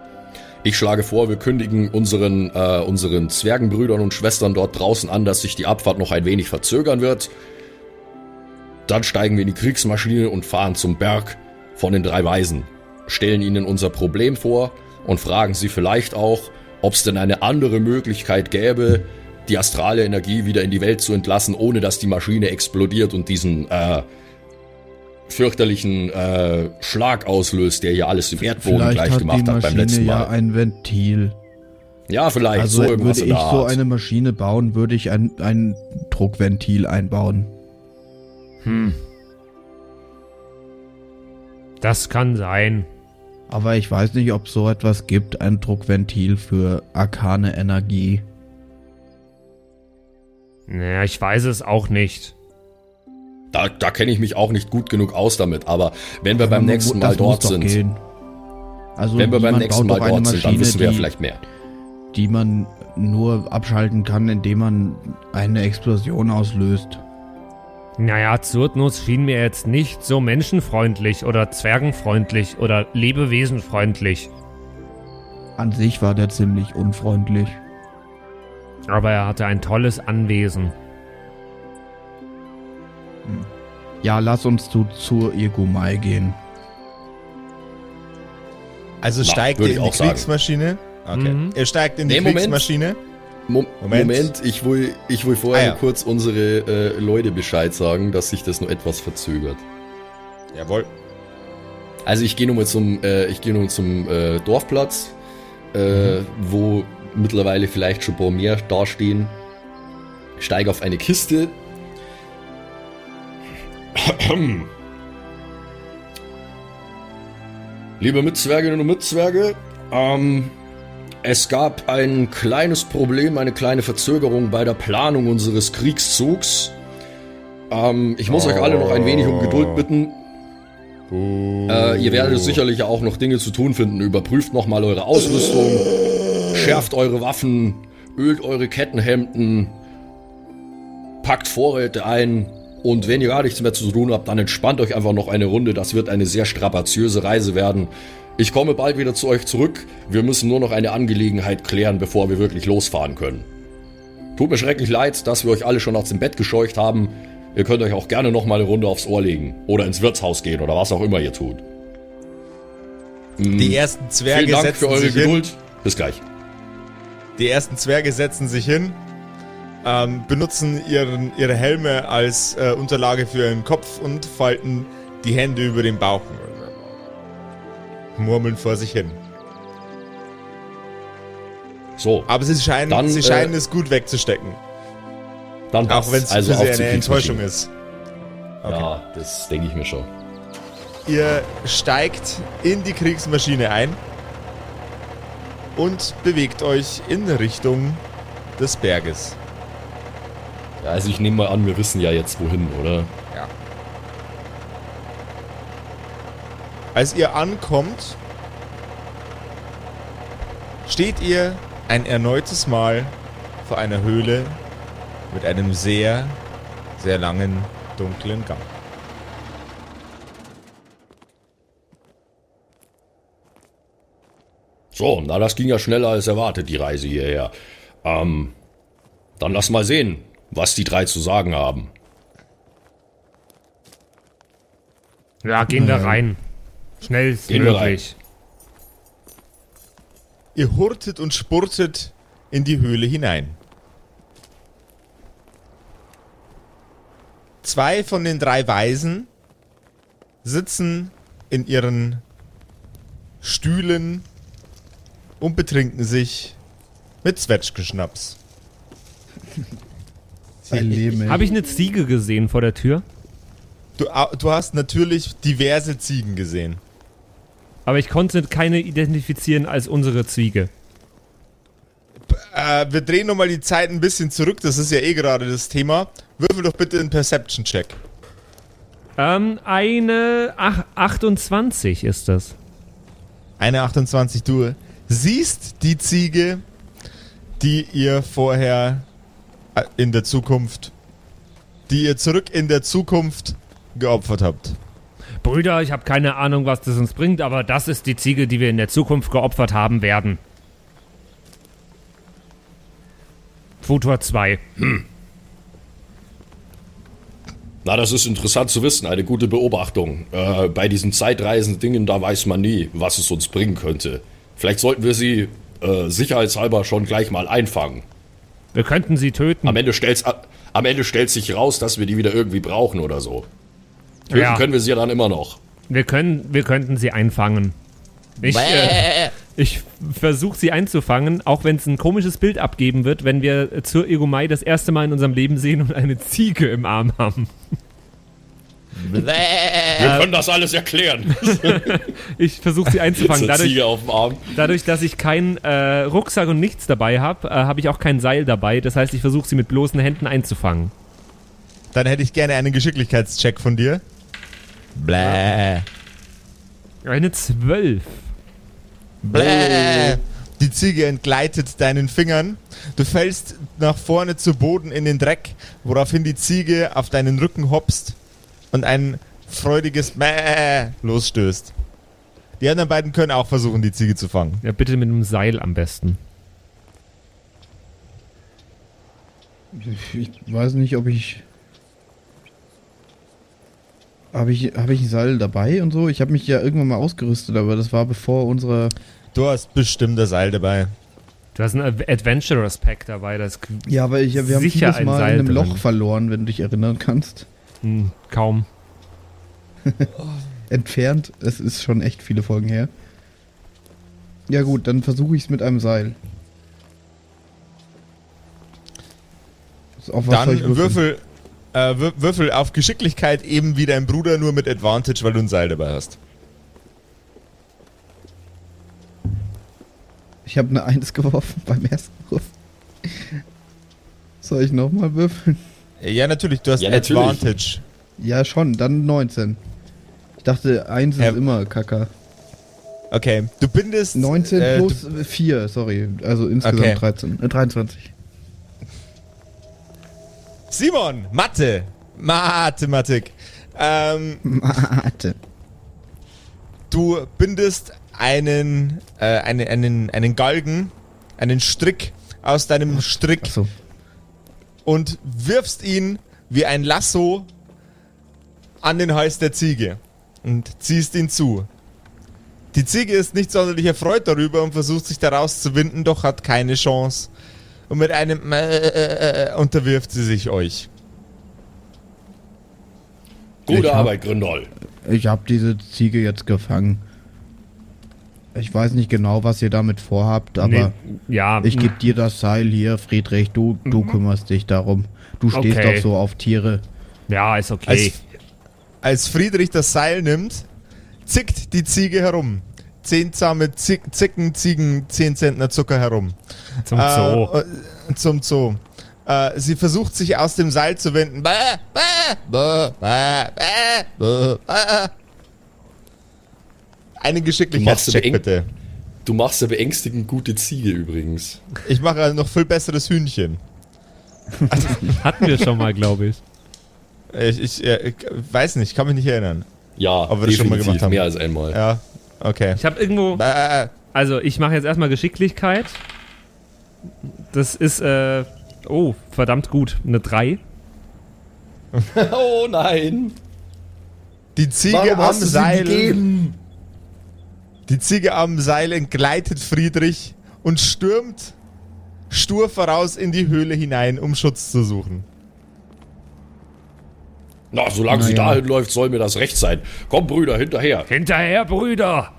ich schlage vor, wir kündigen unseren, äh, unseren Zwergenbrüdern und Schwestern dort draußen an, dass sich die Abfahrt noch ein wenig verzögern wird. Dann steigen wir in die Kriegsmaschine und fahren zum Berg von den drei Weisen, stellen ihnen unser Problem vor und fragen sie vielleicht auch, ob es denn eine andere Möglichkeit gäbe, die astrale Energie wieder in die Welt zu entlassen, ohne dass die Maschine explodiert und diesen äh, fürchterlichen äh, Schlag auslöst, der hier alles im Erdboden Vielleicht gleich hat gemacht die hat beim Maschine letzten ja Mal. ein Ventil. ja, vielleicht Also so irgendwas würde ich so eine Maschine bauen, würde ich ein, ein Druckventil einbauen. Hm. Das kann sein. Aber ich weiß nicht, ob so etwas gibt, ein Druckventil für arkane Energie. Naja, ich weiß es auch nicht. da da kenne ich mich auch nicht gut genug aus damit, aber wenn wir beim Aber nächsten Mal dort sind, Gehen. Also wenn wir beim nächsten Mal dort sind, dann Maschine, wissen wir ja die, vielleicht mehr. die man nur abschalten kann, indem man eine Explosion auslöst. Naja, Zurtnus schien mir jetzt nicht so menschenfreundlich oder zwergenfreundlich oder lebewesenfreundlich. An sich war der ziemlich unfreundlich. Aber er hatte ein tolles Anwesen. Ja, lass uns zu, zur Igumai gehen. Also Na, steigt ihr in die sagen. Kriegsmaschine? Okay. Mhm. Ihr steigt in die Nee, Moment. Kriegsmaschine? Mo Moment. Moment, ich will, ich will vorher Ah, ja. kurz unsere äh, Leute Bescheid sagen, dass sich das nur etwas verzögert. Jawohl. Also ich gehe nochmal zum, äh, ich gehe nochmal zum äh, Dorfplatz, äh, wo mittlerweile vielleicht schon ein paar mehr dastehen. Steige auf eine Kiste. Liebe Mitzwerginnen und Mitzwerge, ähm, es gab ein kleines Problem, eine kleine Verzögerung bei der Planung unseres Kriegszugs. Ähm, ich muss euch alle noch ein wenig um Geduld bitten. Äh, ihr werdet sicherlich auch noch Dinge zu tun finden. Überprüft nochmal eure Ausrüstung, schärft eure Waffen, ölt eure Kettenhemden, packt Vorräte ein und wenn ihr gar nichts mehr zu tun habt, dann entspannt euch einfach noch eine Runde. Das wird eine sehr strapaziöse Reise werden. Ich komme bald wieder zu euch zurück. Wir müssen nur noch eine Angelegenheit klären, bevor wir wirklich losfahren können. Tut mir schrecklich leid, dass wir euch alle schon aus dem Bett gescheucht haben. Ihr könnt euch auch gerne noch mal eine Runde aufs Ohr legen oder ins Wirtshaus gehen oder was auch immer ihr tut. Die ersten Vielen Zwerge Dank setzen für eure sich hin. Geduld. Bis gleich. Die ersten Zwerge setzen sich hin, ähm, benutzen ihren, ihre Helme als äh, Unterlage für ihren Kopf und falten die Hände über den Bauch. Murmeln vor sich hin. So, Aber sie scheinen, Dann, sie äh, scheinen es gut wegzustecken. dann Auch wenn es also für sie eine Enttäuschung ist. Okay. Ja, das denke ich mir schon. Ihr steigt in die Kriegsmaschine ein und bewegt euch in Richtung des Berges. Ja, also ich nehme mal an, wir wissen ja jetzt wohin, oder? Ja. Als ihr ankommt, steht ihr ein erneutes Mal vor einer Höhle mit einem sehr, sehr langen, dunklen Gang. So, na, das ging ja schneller als erwartet, die Reise hierher. Ähm, dann lass mal sehen, was die drei zu sagen haben. Ja, gehen wir rein. Schnell möglich. Ihr hurtet und spurtet in die Höhle hinein. Zwei von den drei Weisen sitzen in ihren Stühlen und betrinken sich mit Zwetschgeschnaps. Sie leben. Habe ich eine Ziege gesehen vor der Tür? Du, du hast natürlich diverse Ziegen gesehen. Aber ich konnte keine identifizieren als unsere Ziege. Äh, wir drehen nochmal die Zeit ein bisschen zurück, das ist ja eh gerade das Thema. Würfel doch bitte einen Perception-Check. Ähm, eine ach, 28 ist das. Eine 28, du siehst die Ziege, die ihr vorher äh, in der Zukunft, die ihr zurück in der Zukunft geopfert habt. Brüder, ich habe keine Ahnung, was das uns bringt, aber das ist die Ziege, die wir in der Zukunft geopfert haben werden. Futur 2. Na, das ist interessant zu wissen, eine gute Beobachtung. Äh, bei diesen Zeitreisen-Dingen, da weiß man nie, was es uns bringen könnte. Vielleicht sollten wir sie äh, sicherheitshalber schon gleich mal einfangen. Wir könnten sie töten. Am Ende stellt's, am Ende stellt sich raus, dass wir die wieder irgendwie brauchen oder so. Töten Ja. können wir sie ja dann immer noch. Wir, können, wir könnten sie einfangen. Ich, äh, ich versuche sie einzufangen, auch wenn es ein komisches Bild abgeben wird, wenn wir zur Egomai das erste Mal in unserem Leben sehen und eine Ziege im Arm haben. Wir können das alles erklären. Ich versuche sie einzufangen. Dadurch, Ziege auf dem Arm. dadurch, dass ich keinen äh, Rucksack und nichts dabei habe, äh, habe ich auch kein Seil dabei. Das heißt, ich versuche sie mit bloßen Händen einzufangen. Dann hätte ich gerne einen Geschicklichkeitscheck von dir. Bläh. Eine 12. Bläh. Die Ziege entgleitet deinen Fingern. Du fällst nach vorne zu Boden in den Dreck, woraufhin die Ziege auf deinen Rücken hopst und ein freudiges Bäh losstößt. Die anderen beiden können auch versuchen, die Ziege zu fangen. Ja, bitte mit einem Seil am besten. Ich weiß nicht, ob ich. Habe ich, hab ich ein Seil dabei und so? Ich habe mich ja irgendwann mal ausgerüstet, aber das war bevor unsere. Du hast bestimmt das Seil dabei. Du hast ein Ad- Adventurers Pack dabei, das Ja, aber ich, wir haben Sicher vieles ein Mal Seil in einem drin. Loch verloren, wenn du dich erinnern kannst. Hm, kaum. Entfernt, es ist schon echt viele Folgen her. Ja gut, dann versuche ich es mit einem Seil. Auf was soll ich Dann würfeln? würfel, äh, wür- würfel auf Geschicklichkeit eben wie dein Bruder, nur mit Advantage, weil du ein Seil dabei hast. Ich habe eine Eins geworfen beim ersten Wurf. Soll ich nochmal würfeln? Ja, natürlich, du hast Ja, natürlich. Advantage. Ja, schon, dann 19. Ich dachte, 1 ist immer Kacker. Okay, du bindest. 19 äh, plus 4, sorry. Also insgesamt Okay. 13, äh, 23. Du, Simon, Mathe. Mathematik. Ähm, Mate. du bindest einen, äh, einen, einen, einen Galgen, einen Strick aus deinem Strick Achso. Und wirfst ihn wie ein Lasso an den Hals der Ziege und ziehst ihn zu. Die Ziege ist nicht sonderlich erfreut darüber und versucht sich daraus zu winden, doch hat keine Chance. Und mit einem äh, unterwirft sie sich euch. Gute Ich hab- Arbeit, Grindol. Ich habe diese Ziege jetzt gefangen. Ich weiß nicht genau, was ihr damit vorhabt, aber Nee, ja, ich gebe dir das Seil hier, Friedrich. Du, du kümmerst dich darum. Du stehst Okay. doch so auf Tiere. ja, ist okay. Als, als Friedrich das Seil nimmt, zickt die Ziege herum. Zehn zahme Zick, Zicken ziegen zehn Zentner Zucker herum. Zum Zoo. Äh, äh, zum Zoo. Äh, sie versucht sich aus dem Seil zu wenden. Bäh, bäh, bäh, bäh, bäh, bäh, bäh. Einen Geschicklichkeitscheck bitte. Du machst ja beängstigend gute Ziege übrigens. Ich mache ein noch viel besseres Hühnchen. Hatten wir schon mal, glaube ich. Ich, ich, äh, ich weiß nicht, kann mich nicht erinnern. Ja, Ob wir das schon mal gemacht haben. mehr als einmal. Ja, okay. Ich habe irgendwo. Also, ich mache jetzt erstmal Geschicklichkeit. Das ist, äh. Oh, verdammt gut. Eine 3. Oh nein! die Ziege Warum am hast du sie Seil. Die Ziege am Seil entgleitet Friedrich und stürmt stur voraus in die Höhle hinein, um Schutz zu suchen. Na, solange sie Naja. dahin läuft, soll mir das recht sein. Komm, Brüder, hinterher. Hinterher, Brüder!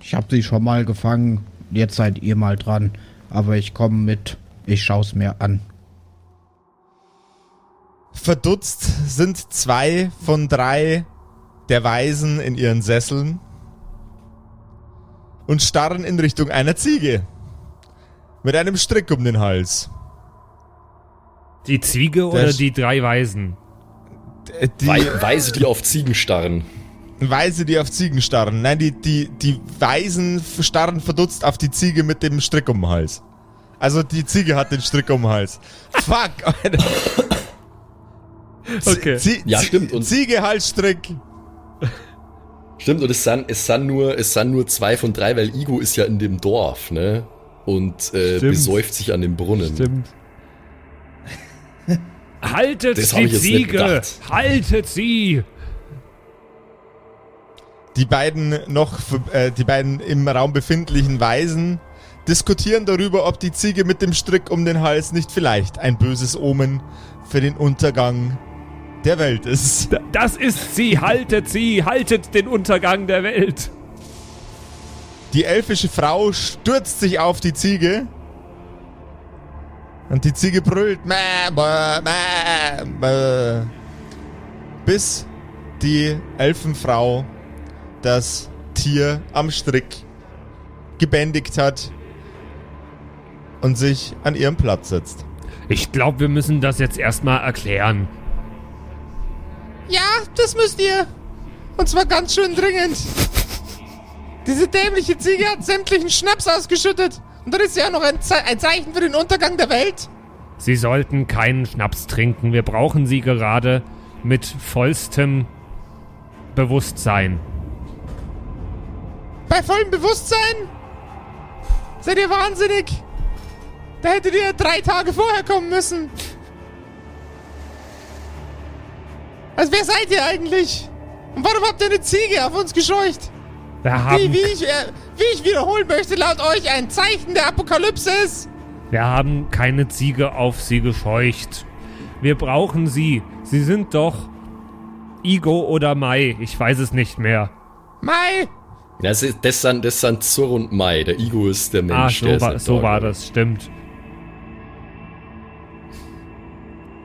Ich habe sie schon mal gefangen. Jetzt seid ihr mal dran. Aber ich komme mit. Ich schau's mir an. Verdutzt sind zwei von drei der Weisen in ihren Sesseln und starren in Richtung einer Ziege mit einem Strick um den Hals. Die Ziege oder Das- die drei Weisen? Äh, Die Wei Weise, die auf Ziegen starren. Weise, die auf Ziegen starren. Nein, die, die, die Weisen starren verdutzt auf die Ziege mit dem Strick um den Hals. Also die Ziege hat den Strick um den Hals. Fuck, Alter. Z- Okay. Zie- Ja, stimmt, und- Ziege, Halsstrick. Stimmt, und es sind, es sind, nur, es sind nur zwei von drei, weil Igo ist ja in dem Dorf, ne? Und äh, besäuft sich an dem Brunnen. Stimmt. Haltet Das die Ziege! Haltet sie! Die beiden noch, äh, die beiden im Raum befindlichen Weisen diskutieren darüber, ob die Ziege mit dem Strick um den Hals nicht vielleicht ein böses Omen für den Untergang der Welt ist. Das ist sie! Haltet sie! Haltet den Untergang der Welt! Die elfische Frau stürzt sich auf die Ziege. Und die Ziege brüllt. Mäh, mäh, bäh, bis die Elfenfrau das Tier am Strick gebändigt hat und sich an ihrem Platz setzt. Ich glaube, wir müssen das jetzt erstmal erklären. Ja, das müsst ihr. Und zwar ganz schön dringend. Diese dämliche Ziege hat sämtlichen Schnaps ausgeschüttet. Und dann ist sie ja noch ein, Ze ein Zeichen für den Untergang der Welt. Sie sollten keinen Schnaps trinken. Wir brauchen sie gerade mit vollstem Bewusstsein. Bei vollem Bewusstsein? Seid ihr wahnsinnig? Da hättet ihr drei Tage vorher kommen müssen. Also wer seid ihr eigentlich? Und warum habt ihr eine Ziege auf uns gescheucht? Wir Die, haben, wie, ich, äh, wie ich wiederholen möchte, laut euch ein Zeichen der Apokalypse ist. wir haben keine Ziege auf sie gescheucht. Wir brauchen sie. Sie sind doch Igo oder Mai. Ich weiß es nicht mehr. Mai, Das, ist, das, sind, das sind Zur und Mai. Der Igo ist der Ah, Mensch. der so, ist war, so da, war das, stimmt.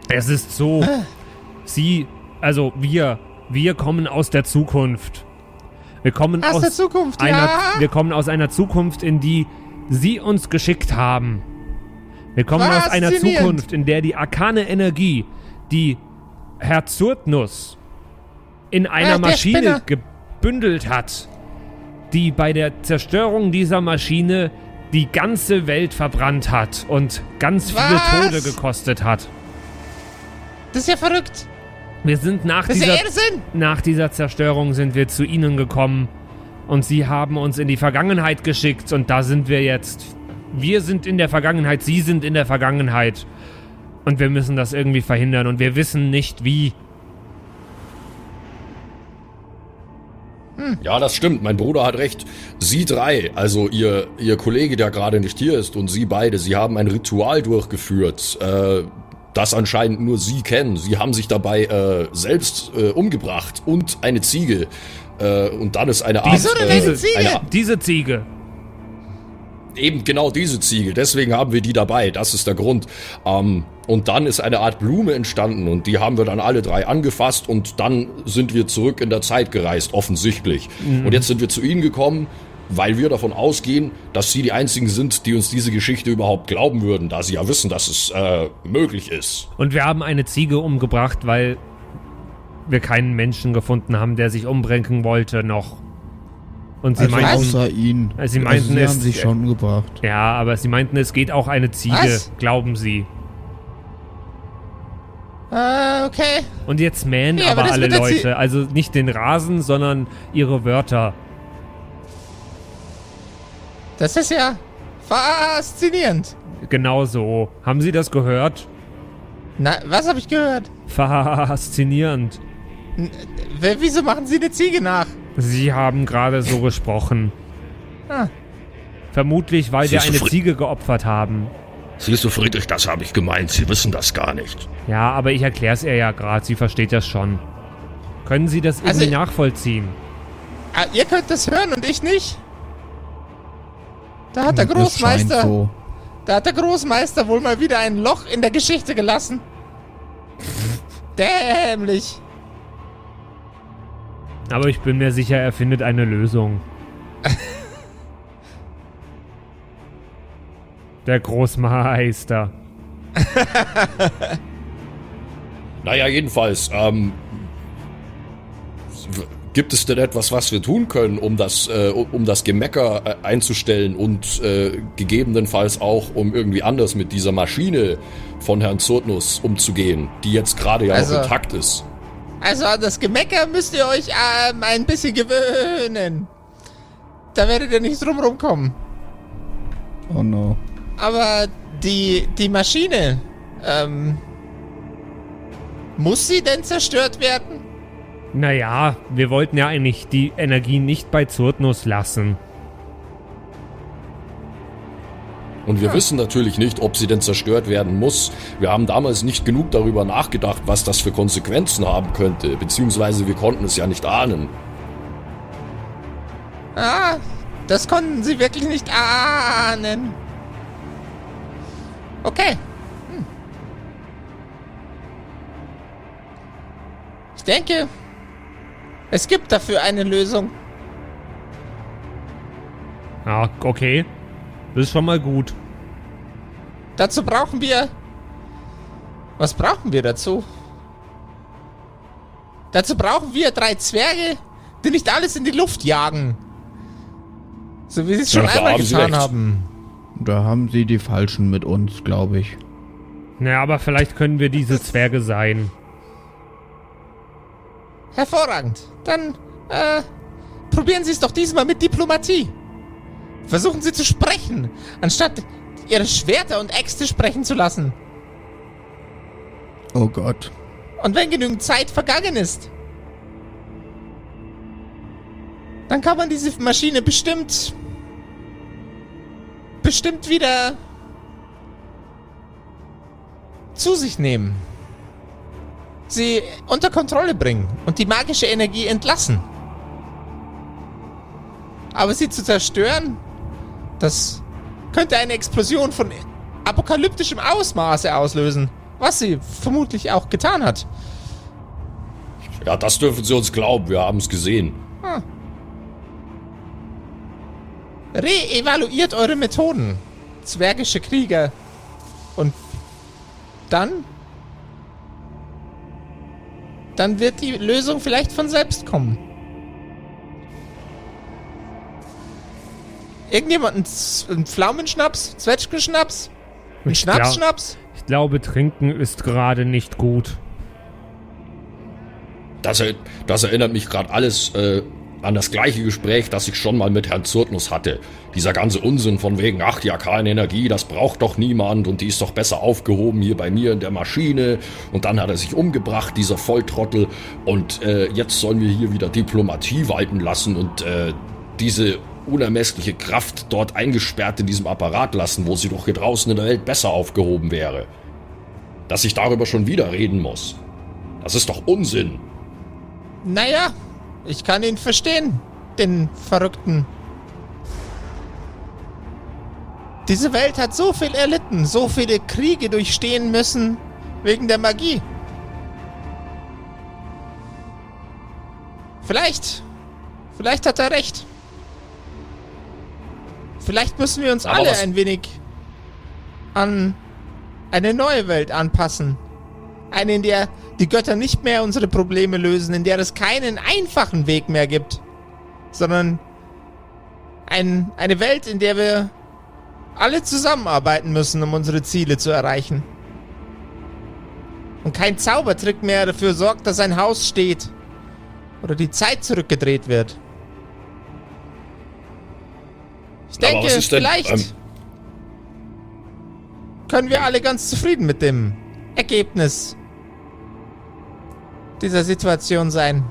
Es ist so, sie, also wir, wir kommen aus der Zukunft. Wir kommen aus aus, Zukunft, einer, ja? wir kommen aus einer Zukunft, in die sie uns geschickt haben. Wir kommen aus einer. Zukunft, in der die arkane Energie, die Herr Zurtnus in einer der Maschine gebündelt hat, die bei der Zerstörung dieser Maschine die ganze Welt verbrannt hat und ganz viele Was? Tode gekostet hat. Das ist ja verrückt. Wir sind nach dieser, nach dieser Zerstörung sind wir zu ihnen gekommen und sie haben uns in die Vergangenheit geschickt und da sind wir jetzt. Wir sind in der Vergangenheit, sie sind in der Vergangenheit und wir müssen das irgendwie verhindern und wir wissen nicht wie. Ja, das stimmt. Mein Bruder hat recht. Sie drei, also ihr, ihr Kollege, der gerade nicht hier ist, und Sie beide, Sie haben ein Ritual durchgeführt, äh, das anscheinend nur Sie kennen. Sie haben sich dabei äh, selbst äh, umgebracht und eine Ziege. Äh, und dann ist eine Art. Wieso denn eine Ziege? Eine, Diese Ziege. eben genau diese Ziege. Deswegen haben wir die dabei. Das ist der Grund. Ähm, und dann ist eine Art Blume entstanden und die haben wir dann alle drei angefasst und dann sind wir zurück in der Zeit gereist, offensichtlich. Und jetzt sind wir zu ihnen gekommen, weil wir davon ausgehen, dass sie die einzigen sind, die uns diese Geschichte überhaupt glauben würden, da sie ja wissen, dass es äh, möglich ist. Und wir haben eine Ziege umgebracht, weil wir keinen Menschen gefunden haben, der sich umbringen wollte noch. Und sie Also meinten, außer ihn. Also sie meinten, sie es- haben sich schon umgebracht. ja, aber sie meinten, es geht auch eine Ziege, Was? glauben sie. Ah, okay. Und jetzt mähen Ja, aber aber alle Leute, also nicht den Rasen, sondern ihre Wörter. Das ist ja faszinierend. Genau so. Haben Sie das gehört? Na, was habe ich gehört? Faszinierend. W wieso machen Sie eine Ziege nach? Sie haben gerade so gesprochen. Ah. Vermutlich, weil wir Siehst du, eine Fri- Ziege geopfert haben. Siehst du, Friedrich, das habe ich gemeint. Sie wissen das gar nicht. Ja, aber ich erkläre es ihr ja gerade. Sie versteht das schon. Können Sie das Also- irgendwie nachvollziehen? Ah, ihr könnt das hören und ich nicht. Da hat der Das scheint Großmeister, so. da hat der Großmeister wohl mal wieder ein Loch in der Geschichte gelassen. Dämlich. Aber ich bin mir sicher, er findet eine Lösung. Der Großmeister. Naja, jedenfalls, ähm, gibt es denn etwas, was wir tun können, um das, äh, um das Gemecker äh, einzustellen und äh, gegebenenfalls auch, um irgendwie anders mit dieser Maschine von Herrn Zurtnus umzugehen, die jetzt gerade ja Also- noch intakt ist? Also an das Gemecker müsst ihr euch ähm, ein bisschen gewöhnen. Da werdet ihr nicht drum rumkommen. Oh no. Aber die, die Maschine, ähm, muss sie denn zerstört werden? Naja, wir wollten ja eigentlich die Energie nicht bei Zurtnus lassen. Und wir wissen natürlich nicht, ob sie denn zerstört werden muss. Wir haben damals nicht genug darüber nachgedacht, was das für Konsequenzen haben könnte, beziehungsweise wir konnten es ja nicht ahnen. Ah, das konnten sie wirklich nicht ahnen. Okay. Hm. Ich denke, es gibt dafür eine Lösung. Ja, okay. Das ist schon mal gut. Dazu brauchen wir. Was brauchen wir dazu? Dazu brauchen wir drei Zwerge, die nicht alles in die Luft jagen. So wie sie es schon Ja, einmal getan haben. Da haben sie die Falschen mit uns, glaube ich. Naja, aber vielleicht können wir diese Zwerge sein. Hervorragend. Dann, äh, probieren Sie es doch diesmal mit Diplomatie. Versuchen Sie zu sprechen, anstatt Ihre Schwerter und Äxte sprechen zu lassen. Oh Gott. Und wenn genügend Zeit vergangen ist, dann kann man diese Maschine bestimmt. bestimmt wieder. zu sich nehmen. Sie unter Kontrolle bringen und die magische Energie entlassen. Aber sie zu zerstören, das könnte eine Explosion von apokalyptischem Ausmaße auslösen. Was sie vermutlich auch getan hat. Ja, das dürfen Sie uns glauben, wir haben es gesehen. Reevaluiert eure Methoden, zwergische Krieger. Und dann. Dann wird die Lösung vielleicht von selbst kommen. Irgendjemand einen Pflaumenschnaps? Zwetschgenschnaps? Ein Ich glaub- Schnaps-Schnaps? Ich glaube, trinken ist gerade nicht gut. Das, das erinnert mich gerade alles äh, an das gleiche Gespräch, das ich schon mal mit Herrn Zurtnus hatte. Dieser ganze Unsinn von wegen, ach, die Energie, das braucht doch niemand und die ist doch besser aufgehoben hier bei mir in der Maschine. Und dann hat er sich umgebracht, dieser Volltrottel. Und äh, jetzt sollen wir hier wieder Diplomatie walten lassen und äh, diese unermessliche Kraft dort eingesperrt in diesem Apparat lassen, wo sie doch hier draußen in der Welt besser aufgehoben wäre. Dass ich darüber schon wieder reden muss. Das ist doch Unsinn. Naja, ich kann ihn verstehen, den Verrückten. Diese Welt hat so viel erlitten, so viele Kriege durchstehen müssen wegen der Magie. Vielleicht, vielleicht hat er recht. Vielleicht müssen wir uns Aber alle ein wenig an eine neue Welt anpassen. Eine, in der die Götter nicht mehr unsere Probleme lösen, in der es keinen einfachen Weg mehr gibt, sondern ein, eine Welt, in der wir alle zusammenarbeiten müssen, um unsere Ziele zu erreichen. Und kein Zaubertrick mehr dafür sorgt, dass ein Haus steht. Oder die Zeit zurückgedreht wird. Ich denke, ist denn, vielleicht ähm, können wir alle ganz zufrieden mit dem Ergebnis dieser Situation sein.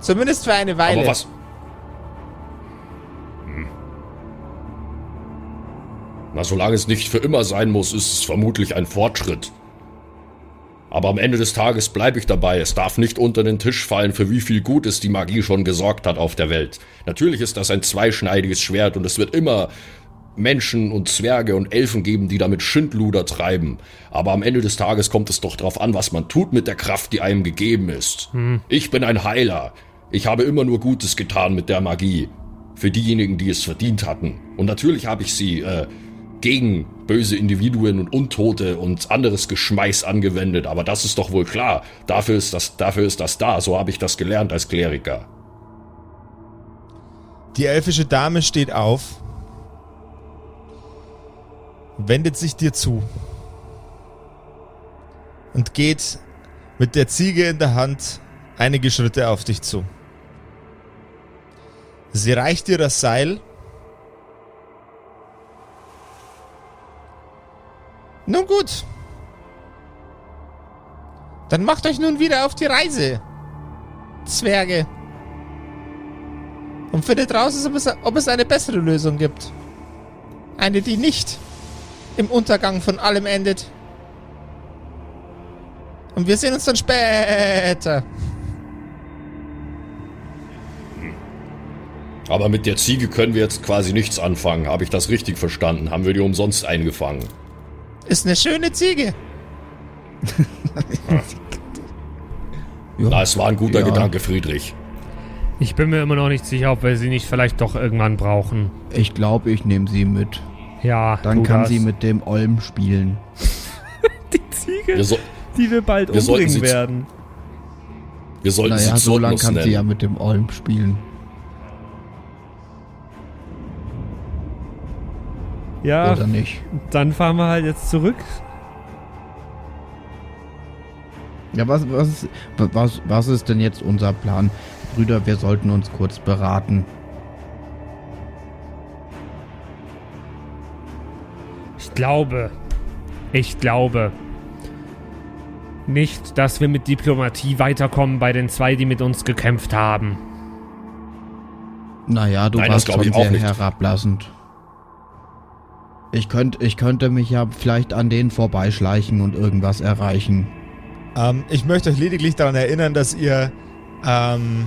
Zumindest für eine Weile. Aber was? Hm. Na, solange es nicht für immer sein muss, ist es vermutlich ein Fortschritt. Aber am Ende des Tages bleibe ich dabei. Es darf nicht unter den Tisch fallen, für wie viel Gutes die Magie schon gesorgt hat auf der Welt. Natürlich ist das ein zweischneidiges Schwert und es wird immer Menschen und Zwerge und Elfen geben, die damit Schindluder treiben. Aber am Ende des Tages kommt es doch darauf an, was man tut mit der Kraft, die einem gegeben ist. Ich bin ein Heiler. Ich habe immer nur Gutes getan mit der Magie. Für diejenigen, die es verdient hatten. Und natürlich habe ich sie äh, gegen böse Individuen und Untote und anderes Geschmeiß angewendet. Aber das ist doch wohl klar. Dafür ist das, dafür ist das da. So habe ich das gelernt als Kleriker. Die elfische Dame steht auf, wendet sich dir zu und geht mit der Ziege in der Hand einige Schritte auf dich zu. Sie reicht dir das Seil. Nun gut. Dann macht euch nun wieder auf die Reise, Zwerge. Und findet raus, ob es, ob es eine bessere Lösung gibt. Eine, die nicht im Untergang von allem endet. Und wir sehen uns dann später. Aber mit der Ziege können wir jetzt quasi nichts anfangen. Habe ich das richtig verstanden? Haben wir die umsonst eingefangen? Ist eine schöne Ziege. Ja. Na, es war ein guter Ja. Gedanke, Friedrich. Ich bin mir immer noch nicht sicher, ob wir sie nicht vielleicht doch irgendwann brauchen. Ich glaube, ich nehme sie mit. Ja, Dann kann das. sie mit dem Olm spielen. die Ziege, Wir, so, die wir bald wir umbringen werden. wir sollten Naja, sie so lange kann nennen. sie ja mit dem Olm spielen. Ja, Oder nicht? dann fahren wir halt jetzt zurück. Ja, was, was, was, was ist denn jetzt unser Plan? Brüder, wir sollten uns kurz beraten. Glaube, ich glaube nicht, dass wir mit Diplomatie weiterkommen bei den zwei, die mit uns gekämpft haben. Naja, du Nein, warst schon sehr nicht. herablassend. Ich, könnt, ich könnte mich ja vielleicht an denen vorbeischleichen und irgendwas erreichen. Ähm, ich möchte euch lediglich daran erinnern, dass ihr ähm,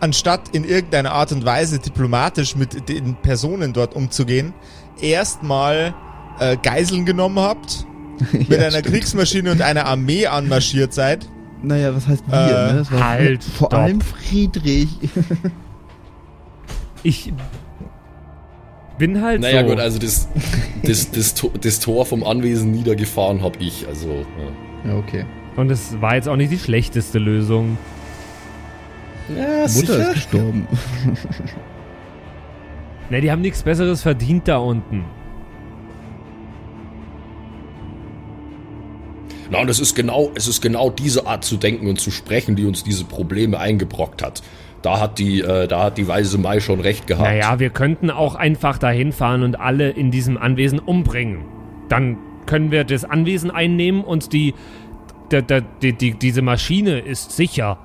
anstatt in irgendeiner Art und Weise diplomatisch mit den Personen dort umzugehen, erstmal äh, Geiseln genommen habt, mit Ja, einer stimmt. Kriegsmaschine und einer Armee anmarschiert seid. Naja, was heißt wir, Äh, ne? Das war halt, vor stopp. allem Friedrich. Ich bin halt Naja so. gut, also das, das, das, das Tor vom Anwesen niedergefahren habe ich. Also ja. ja, okay. Und es war jetzt auch nicht die schlechteste Lösung. Ja, Mutter ist gestorben. Ne, die haben nichts Besseres verdient da unten. Na, und es ist genau, es ist genau diese Art zu denken und zu sprechen, die uns diese Probleme eingebrockt hat. Da hat die, äh, da hat die weise Mai schon recht gehabt. Naja, wir könnten auch einfach dahin fahren und alle in diesem Anwesen umbringen. Dann können wir das Anwesen einnehmen und die, der, die, die, diese Maschine ist sicher.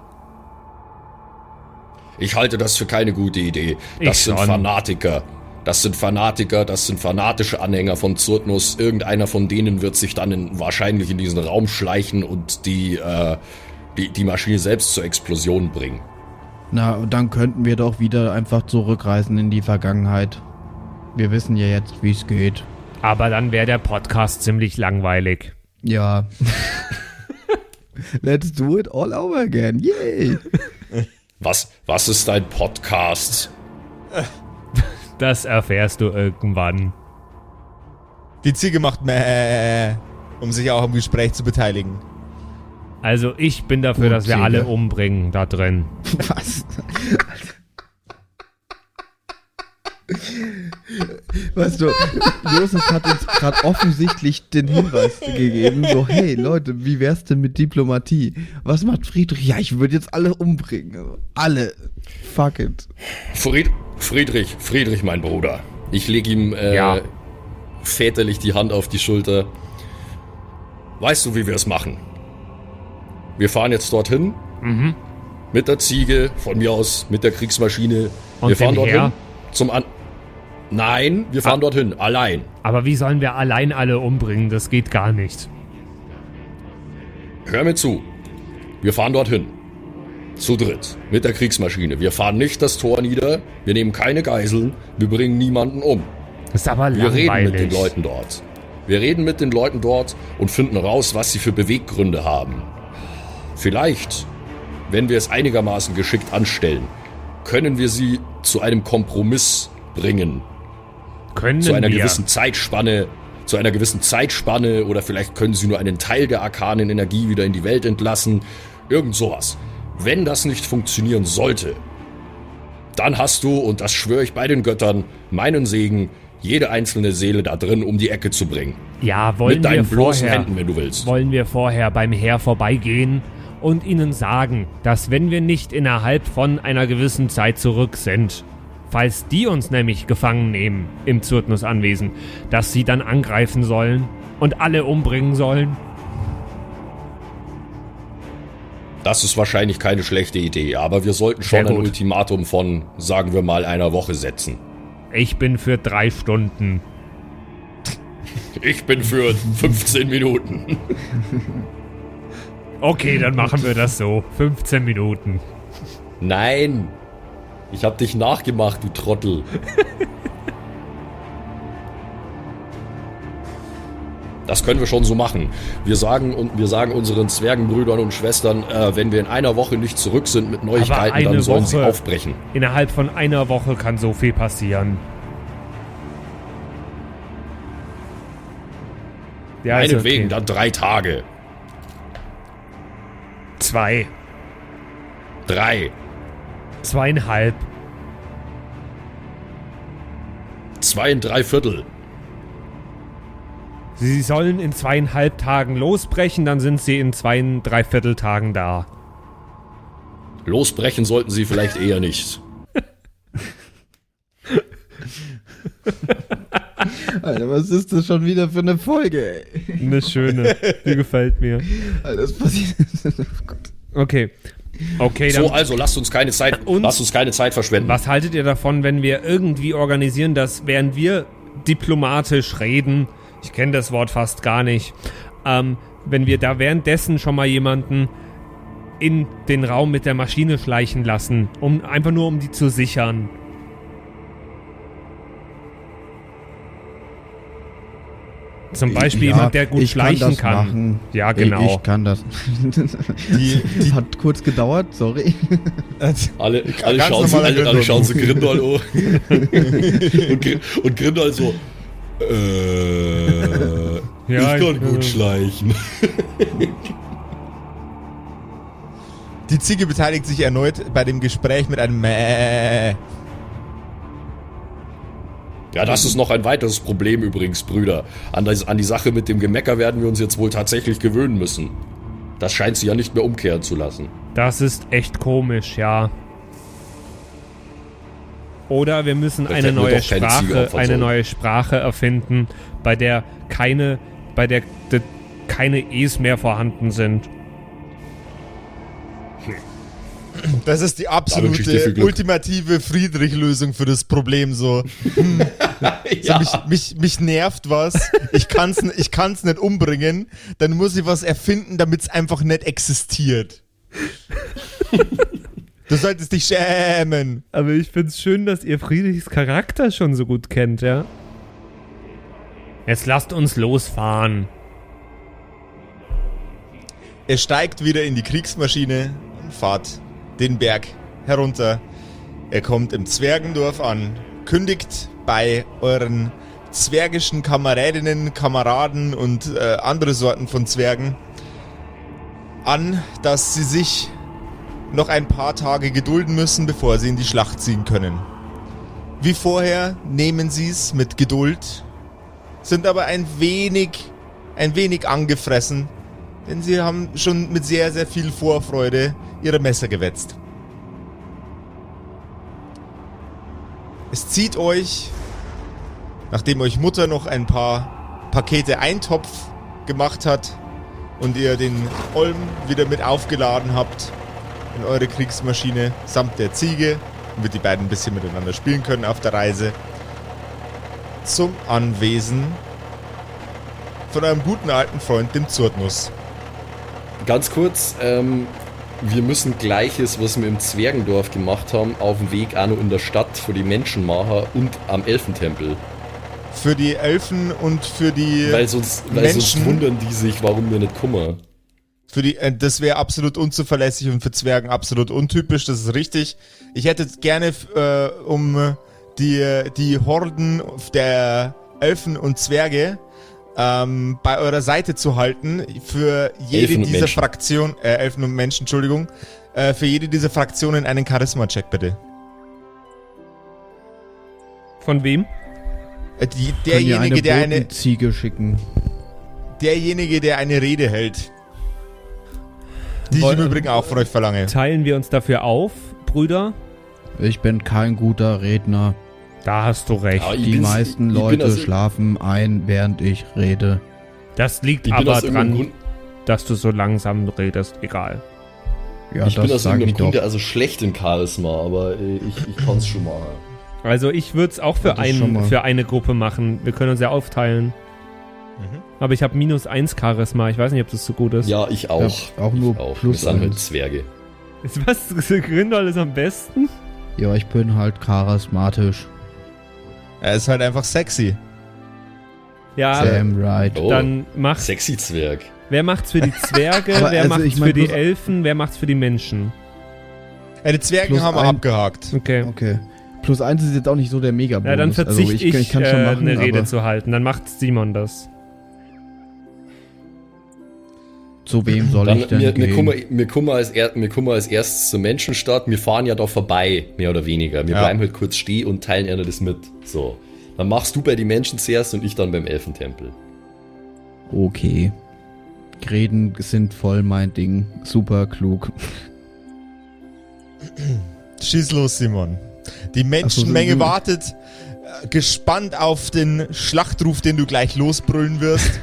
Ich halte das für keine gute Idee. Das Ich sind schon. Fanatiker. Das sind Fanatiker, das sind fanatische Anhänger von Zurtnus. Irgendeiner von denen wird sich dann in, wahrscheinlich in diesen Raum schleichen und die, äh, die, die Maschine selbst zur Explosion bringen. Na, und dann könnten wir doch wieder einfach zurückreisen in die Vergangenheit. Wir wissen ja jetzt, wie es geht. Aber dann wäre der Podcast ziemlich langweilig. Ja. Let's do it all over again. Yay! Was, was ist dein Podcast? Das erfährst du irgendwann. Die Ziege macht mäh, um sich auch am Gespräch zu beteiligen. Also ich bin dafür, Gut, dass wir Seele. alle umbringen da drin. Was? Weißt du, Josef hat uns gerade offensichtlich den Hinweis gegeben, so, hey Leute, wie wär's denn mit Diplomatie? Was macht Friedrich? Ja, ich würde jetzt alle umbringen. Alle. Fuck it. Fried Friedrich, Friedrich, mein Bruder. Ich lege ihm äh, Ja. väterlich die Hand auf die Schulter. Weißt du, wie wir es machen? Wir fahren jetzt dorthin. Mhm. Mit der Ziege, von mir aus mit der Kriegsmaschine. Und wir fahren dorthin. Heer? Zum An. Nein, wir fahren dorthin, allein. Aber wie sollen wir allein alle umbringen? Das geht gar nicht. Hör mir zu. Wir fahren dorthin. Zu dritt. Mit der Kriegsmaschine. Wir fahren nicht das Tor nieder. Wir nehmen keine Geiseln. Wir bringen niemanden um. Das ist aber Wir langweilig. reden mit den Leuten dort. Wir reden mit den Leuten dort und finden raus, was sie für Beweggründe haben. Vielleicht, wenn wir es einigermaßen geschickt anstellen, können wir sie zu einem Kompromiss bringen. Können Zu einer wir. gewissen Zeitspanne, zu einer gewissen Zeitspanne oder vielleicht können sie nur einen Teil der arkanen Energie wieder in die Welt entlassen. Irgend sowas. Wenn das nicht funktionieren sollte, dann hast du, und das schwöre ich bei den Göttern, meinen Segen, jede einzelne Seele da drin um die Ecke zu bringen. ja, wollen Mit wir deinen bloßen vorher, Händen, wenn du willst. wollen wir vorher beim Heer vorbeigehen und ihnen sagen, dass wenn wir nicht innerhalb von einer gewissen Zeit zurück sind, falls die uns nämlich gefangen nehmen im Zurtnus Anwesen, dass sie dann angreifen sollen und alle umbringen sollen? Das ist wahrscheinlich keine schlechte Idee, aber wir sollten schon ein. Ultimatum von, sagen wir mal, einer Woche setzen. Ich bin für drei Stunden. Ich bin für 15 Minuten. Okay, dann machen wir das so. 15 Minuten. Nein! Ich hab dich nachgemacht, du Trottel. Das können wir schon so machen. Wir sagen, und wir sagen unseren Zwergenbrüdern und Schwestern, äh, wenn wir in einer Woche nicht zurück sind mit Neuigkeiten, dann sollen sie Woche. aufbrechen. Innerhalb von einer Woche kann so viel passieren. Ja, Meinetwegen, okay. dann drei Tage. Zwei. Drei. Zweieinhalb. Zwei und drei Viertel. Sie sollen in zweieinhalb Tagen losbrechen, dann sind sie in zwei, dreiviertel Tagen da. Losbrechen sollten sie vielleicht eher nicht. Alter, was ist das schon wieder für eine Folge, ey? Eine schöne. Die gefällt mir. Alter, das passiert. Oh. Okay. Okay, dann. So, also lasst uns keine Zeit, Und- lasst uns keine Zeit verschwenden. Was haltet ihr davon, wenn wir irgendwie organisieren, dass während wir diplomatisch reden, ich kenne das Wort fast gar nicht, ähm, wenn wir da währenddessen schon mal jemanden in den Raum mit der Maschine schleichen lassen, um einfach nur um die zu sichern. Zum Beispiel Ja, jemand, der gut ich schleichen kann. Das kann. Machen. Ja, Ich- genau. Ich kann das. Die, die, Hat kurz gedauert, sorry. Alle, alle, schauen, so, normaler alle, alle Grindel. schauen so Grindel an. und, und Grindel so. Äh, Ja, ich kann ich- gut schleichen. die Ziege beteiligt sich erneut bei dem Gespräch mit einem Mäh. Ja, das ist noch ein weiteres Problem übrigens, Brüder. An, das, an die Sache mit dem Gemecker werden wir uns jetzt wohl tatsächlich gewöhnen müssen. Das scheint sie ja nicht mehr umkehren zu lassen. Das ist echt komisch, ja. Oder wir müssen eine neue Sprache, eine neue Sprache erfinden, bei der keine, bei der de, keine E's mehr vorhanden sind. Das ist die absolute ultimative Friedrich-Lösung für das Problem. So, so mich, mich, mich nervt was, ich kann's, n- ich kann's nicht umbringen, dann muss ich was erfinden, damit es einfach nicht existiert. Du solltest dich schämen. Aber ich find's schön, dass ihr Friedrichs Charakter schon so gut kennt, ja. Jetzt lasst uns losfahren. Er steigt wieder in die Kriegsmaschine und fahrt den Berg herunter. Er kommt im Zwergendorf an, kündigt bei euren zwergischen Kameradinnen, Kameraden und äh, andere Sorten von Zwergen an, dass sie sich noch ein paar Tage gedulden müssen, bevor sie in die Schlacht ziehen können. Wie vorher nehmen sie es mit Geduld, sind aber ein wenig, ein wenig angefressen, denn sie haben schon mit sehr, sehr viel Vorfreude ihre Messer gewetzt. Es zieht euch, nachdem euch Mutter noch ein paar Pakete Eintopf gemacht hat und ihr den Olm wieder mit aufgeladen habt in eure Kriegsmaschine samt der Ziege, damit die beiden ein bisschen miteinander spielen können auf der Reise, zum Anwesen von eurem guten alten Freund, dem Zurtnuss. Ganz kurz, ähm, wir müssen Gleiches, was wir im Zwergendorf gemacht haben, auf dem Weg auch noch in der Stadt für die Menschenmacher und am Elfentempel. Für die Elfen und für die Weil sonst, weil sonst wundern die sich, warum wir nicht kommen. Für die, äh, das wäre absolut unzuverlässig und für Zwergen absolut untypisch, das ist richtig. Ich hätte gerne, äh, um die, die Horden der Elfen und Zwerge ähm, bei eurer Seite zu halten, für jede Elfen dieser Menschen. Fraktion, äh, Elfen und Menschen, Entschuldigung, äh, für jede dieser Fraktionen einen Charisma-Check bitte. Von wem? Äh, die, derjenige, der eine, Botenziege schicken. derjenige, der eine Rede hält. Die ich Wollen- im Übrigen auch von euch verlange. Teilen wir uns dafür auf, Brüder? Ich bin kein guter Redner. Da hast du recht. Ja, Die meisten Leute schlafen ein, während ich rede. Das liegt Ich aber dran, Grund, dass du so langsam redest. Egal. Ja, ich bin aus das irgendeinem ich doch. Grunde also schlecht in Charisma, aber äh, ich, ich kann's schon mal. Also ich würde es auch für, Ja, das einen, für eine Gruppe machen. Wir können uns ja aufteilen. Mhm. Aber ich habe minus eins Charisma. Ich weiß nicht, ob das so gut ist. Ja, ich auch. Ja, auch nur ich auch. plus Wir sind halt. Zwerge. Ist was? Grindal ist am besten? Ja, ich bin halt charismatisch. Er ist halt einfach sexy. Ja, Damn right. Oh, dann mach. sexy Zwerg. Wer macht's für die Zwerge? Wer also macht's ich mein, für die Elfen? Wer macht's für die Menschen? Äh, die Zwergen Plus haben wir ein- abgehakt. Okay. Okay. Plus eins ist jetzt auch nicht so der mega Ja, dann verzichte also ich, ich, ich kann schon äh, machen, eine Rede zu halten. Dann macht Simon das. Zu wem soll Dann, ich denn wir, wir, gehen? kommen, wir, kommen als er, wir kommen als erstes zur Menschenstadt. Wir fahren ja da vorbei, mehr oder weniger. Wir Ja. bleiben halt kurz stehen und teilen einer das mit. So. Dann machst du bei den Menschen zuerst und ich dann beim Elfentempel. Okay. Reden sind voll mein Ding. Super klug. Schieß los, Simon. Die Menschenmenge so, so- wartet äh, gespannt auf den Schlachtruf, den du gleich losbrüllen wirst.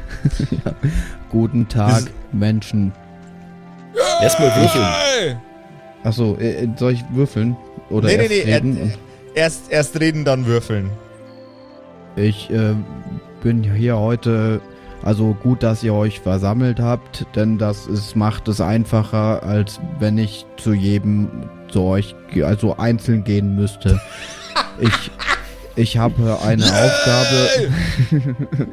Guten Tag, Menschen. Erstmal würfeln. Achso, äh, soll ich würfeln? Oder Nee, nee, erst nee, er- reden? Erst, erst reden, dann würfeln. Ich äh, bin hier heute, also gut, dass ihr euch versammelt habt, denn das ist, macht es einfacher, als wenn ich zu jedem zu euch, ge- also einzeln gehen müsste. ich ich habe eine Aufgabe.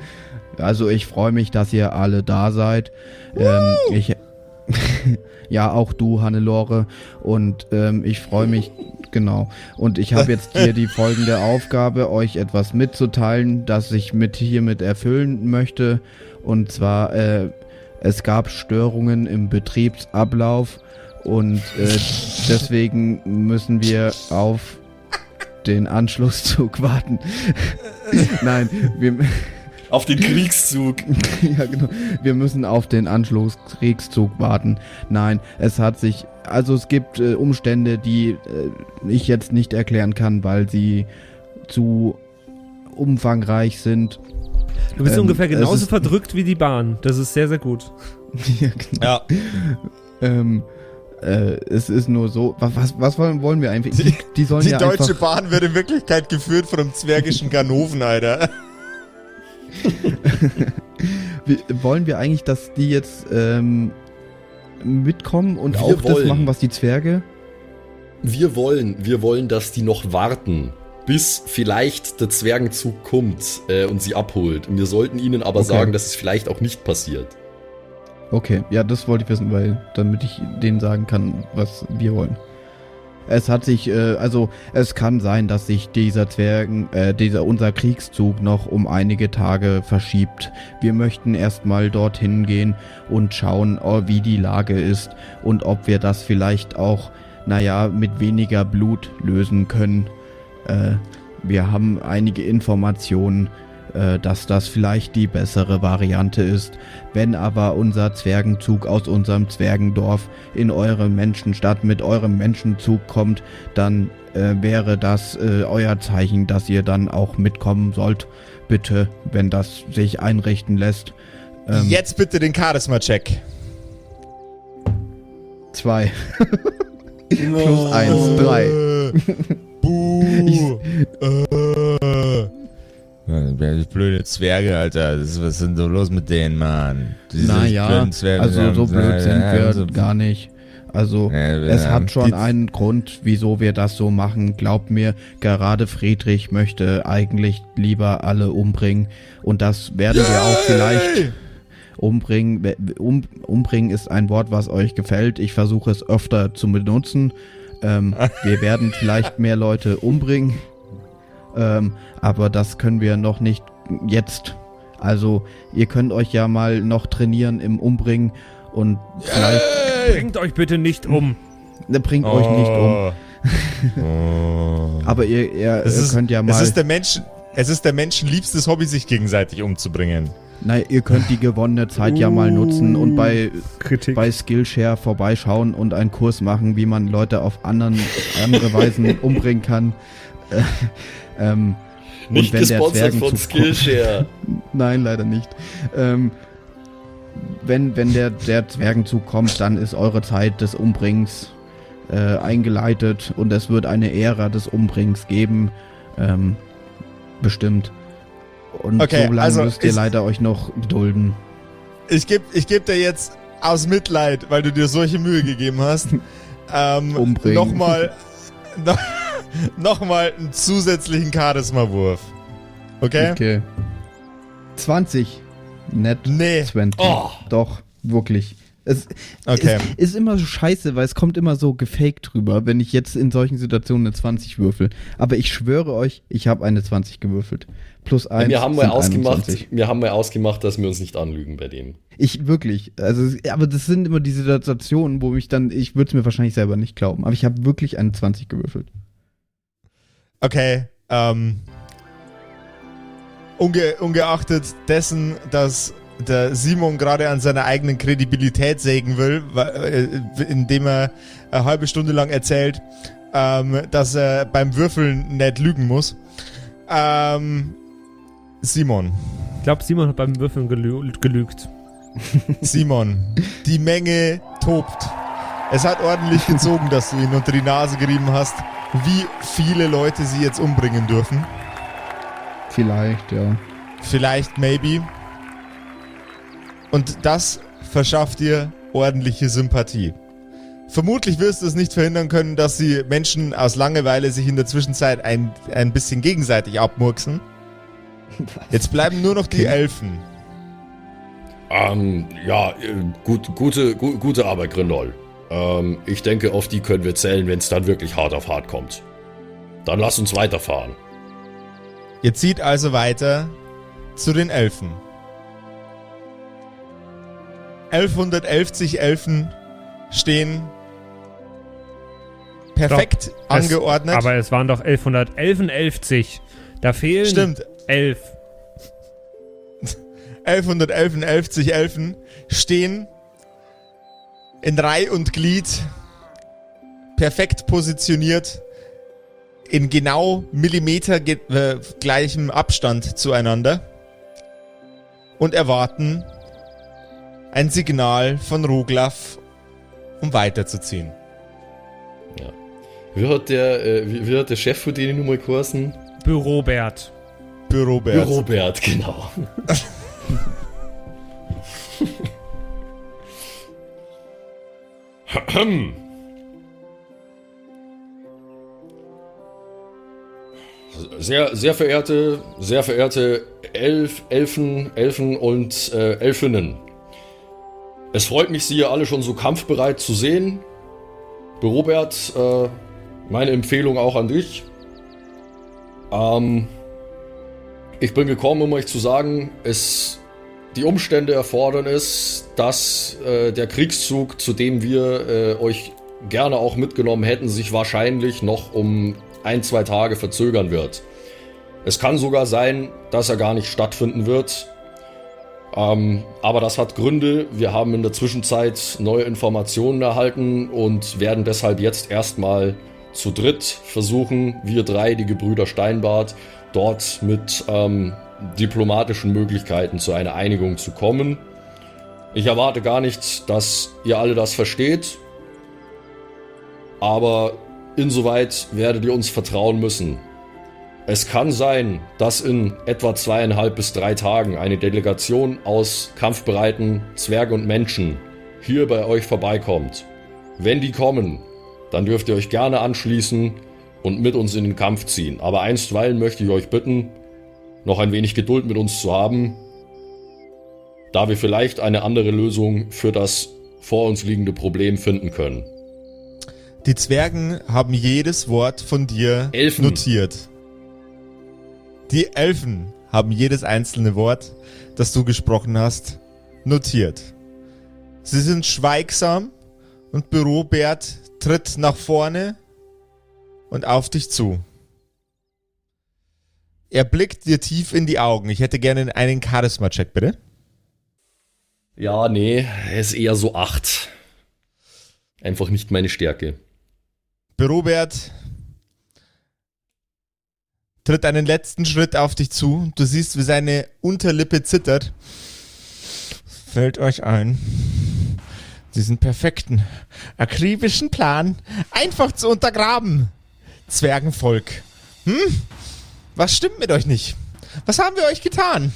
also ich freue mich, dass ihr alle da seid. Ähm, ich ja, auch du, Hannelore. Und ähm, ich freue mich, genau. Und ich habe jetzt hier die folgende Aufgabe, euch etwas mitzuteilen, das ich mit hiermit erfüllen möchte. Und zwar, äh, es gab Störungen im Betriebsablauf und äh, deswegen müssen wir auf den Anschlusszug warten. Nein, wir, Auf den Kriegszug. ja, genau. Wir müssen auf den Anschlusskriegszug warten. Nein, es hat sich, also es gibt äh, Umstände, die äh, ich jetzt nicht erklären kann, weil sie zu umfangreich sind. Du bist Ähm, ungefähr genauso verdrückt wie die Bahn. Das ist sehr, sehr gut. ja, genau. Ja. Ähm, äh, es ist nur so, wa- was, was wollen, wollen wir eigentlich? Die, die sollen Die ja Deutsche einfach, Bahn wird in Wirklichkeit geführt von einem zwergischen Ganoven, Alter. wie, wollen wir eigentlich, dass die jetzt ähm, mitkommen und Wir auch das wollen. machen, was die Zwerge? Wir wollen, wir wollen, dass die noch warten, bis vielleicht der Zwergenzug kommt äh, und sie abholt. Wir sollten ihnen aber Okay. sagen, dass es vielleicht auch nicht passiert. Okay, ja, das wollte ich wissen, weil damit ich denen sagen kann, was wir wollen. Es hat sich, äh, also es kann sein, dass sich dieser Zwergen, äh, dieser unser Kriegszug noch um einige Tage verschiebt. Wir möchten erstmal dorthin gehen und schauen, oh, wie die Lage ist und ob wir das vielleicht auch, naja, mit weniger Blut lösen können. Äh, wir haben einige Informationen, äh, dass das vielleicht die bessere Variante ist. Wenn aber unser Zwergenzug aus unserem Zwergendorf in eure Menschenstadt mit eurem Menschenzug kommt, dann äh, wäre das äh, euer Zeichen, dass ihr dann auch mitkommen sollt. Bitte, wenn das sich einrichten lässt. Ähm, Jetzt bitte den Charisma-Check. Zwei. Plus eins, drei. Buh. äh. Ja, Blöde Zwerge, Alter. Was denn so los mit denen, Mann? Diese Naja, Zwerge, also so blöd sind ja, wir so- gar nicht. Also Ja, es hat schon einen Grund, wieso wir das so machen. Glaubt mir, gerade Friedrich möchte eigentlich lieber alle umbringen. Und das werden wir auch vielleicht umbringen. Um, umbringen ist ein Wort, was euch gefällt. Ich versuche es öfter zu benutzen. Ähm, wir werden vielleicht mehr Leute umbringen. Ähm, aber das können wir noch nicht jetzt. Also ihr könnt euch ja mal noch trainieren im Umbringen und vielleicht Bringt euch bitte nicht um. ne, bringt euch nicht um. Oh. Aber ihr, ihr, Es ihr ist, könnt ja es mal, ist der Mensch, es ist der menschenliebstes Hobby, sich gegenseitig umzubringen. nein, ihr könnt die gewonnene Zeit ja mal nutzen und bei Kritik. bei Skillshare vorbeischauen und einen Kurs machen, wie man Leute auf anderen, andere Weisen umbringen kann. Äh, ähm, Nicht wenn der gesponsert von Skillshare. Nein, leider nicht. Ähm, wenn, wenn der, der Zwergenzug kommt, dann ist eure Zeit des Umbringens äh, eingeleitet und es wird eine Ära des Umbringens geben. Ähm, bestimmt. Und Okay, so lange also müsst ihr ist- leider euch noch gedulden. Ich geb, ich geb dir jetzt aus Mitleid, weil du dir solche Mühe gegeben hast, ähm, Umbringen. nochmal noch, noch mal einen zusätzlichen Charisma-Wurf. Okay? Okay. 20. Nett. Nee. 20. Oh. Doch, wirklich. Es, Okay. es ist immer so scheiße, weil es kommt immer so gefaked drüber, wenn ich jetzt in solchen Situationen eine 20 würfel. Aber ich schwöre euch, ich habe eine 20 gewürfelt. Plus 1 Wir haben mal ausgemacht, 21. wir haben mal ausgemacht, dass wir uns nicht anlügen bei denen. Ich wirklich, also aber das sind immer die Situationen, wo mich dann, ich würde es mir wahrscheinlich selber nicht glauben, aber ich habe wirklich eine 20 gewürfelt. Okay, ähm, unge ungeachtet dessen, dass der Simon gerade an seiner eigenen Kredibilität sägen will, äh, indem er eine halbe Stunde lang erzählt, ähm, dass er beim Würfeln nicht lügen muss. Ähm, Simon, Ich glaube, Simon hat beim Würfeln gelü gelügt. Simon, die Menge tobt. Es hat ordentlich gezogen, dass du ihn unter die Nase gerieben hast, wie viele Leute sie jetzt umbringen dürfen. Vielleicht, ja. Vielleicht, maybe. Und das verschafft dir ordentliche Sympathie. Vermutlich wirst du es nicht verhindern können, dass die Menschen aus Langeweile sich in der Zwischenzeit ein, ein bisschen gegenseitig abmurksen. Jetzt bleiben nur noch die Elfen. Ähm, ja, äh, gut, gute, gu, gute Arbeit, Grindol. Ähm, ich denke, auf die können wir zählen, wenn es dann wirklich hart auf hart kommt. Dann lass uns weiterfahren. Ihr zieht also weiter zu den Elfen. 1111 Elfen stehen perfekt Es- angeordnet. Aber es waren doch 1111. Da fehlen Stimmt, 11. 1111 Elfen stehen in Reih und Glied perfekt positioniert in genau Millimeter ge äh, gleichem Abstand zueinander und erwarten ein Signal von Roglaf, um weiterzuziehen. Wie hat der, äh, wie, wie hat der Chef von denen nochmal geheißen? Bürobert. Bürobert. Robert, genau. Sehr, sehr verehrte, sehr verehrte Elf, Elfen, Elfen und äh, Elfinnen. Es freut mich, Sie alle schon so kampfbereit zu sehen. Robert, äh, meine Empfehlung auch an dich. Ähm, ich bin gekommen, um euch zu sagen, es, die Umstände erfordern es, dass äh, der Kriegszug, zu dem wir äh, euch gerne auch mitgenommen hätten, sich wahrscheinlich noch um ein, zwei Tage verzögern wird. Es kann sogar sein, dass er gar nicht stattfinden wird. Ähm, aber das hat Gründe. Wir haben in der Zwischenzeit neue Informationen erhalten und werden deshalb jetzt erstmal zu dritt versuchen, wir drei, die Gebrüder Steinbart, dort mit ähm, diplomatischen Möglichkeiten zu einer Einigung zu kommen. Ich erwarte gar nicht, dass ihr alle das versteht, aber insoweit werdet ihr uns vertrauen müssen. Es kann sein, dass in etwa zweieinhalb bis drei Tagen eine Delegation aus kampfbereiten Zwergen und Menschen hier bei euch vorbeikommt. Wenn die kommen, dann dürft ihr euch gerne anschließen und mit uns in den Kampf ziehen. Aber einstweilen möchte ich euch bitten, noch ein wenig Geduld mit uns zu haben, da wir vielleicht eine andere Lösung für das vor uns liegende Problem finden können. Die Zwergen haben jedes Wort von dir Elfen. notiert. Die Elfen haben jedes einzelne Wort, das du gesprochen hast, notiert. Sie sind schweigsam und Bürobert tritt nach vorne und auf dich zu. Er blickt dir tief in die Augen. Ich hätte gerne einen Charisma-Check, bitte. Ja, nee, er ist eher so acht. Einfach nicht meine Stärke. Robert tritt einen letzten Schritt auf dich zu. Du siehst, wie seine Unterlippe zittert. Fällt euch ein, diesen perfekten, akribischen Plan einfach zu untergraben. Zwergenvolk. Hm? Was stimmt mit euch nicht? Was haben wir euch getan?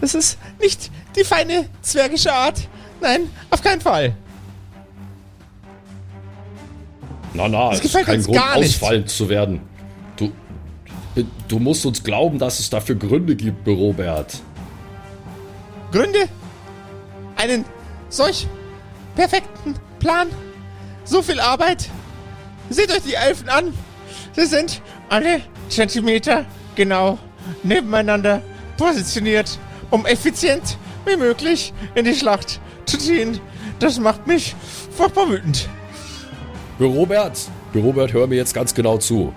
Das ist nicht die feine zwergische Art. Nein, auf keinen Fall. Na, na, es ist kein Grund, gar nicht. ausfallend zu werden. Du, du musst uns glauben, dass es dafür Gründe gibt, Robert. Gründe? Einen solch perfekten Plan? So viel Arbeit? Seht euch die Elfen an. Sie sind alle Zentimeter genau nebeneinander positioniert, um effizient wie möglich in die Schlacht zu ziehen. Das macht mich furchtbar wütend. Robert, Robert, hör mir jetzt ganz genau zu.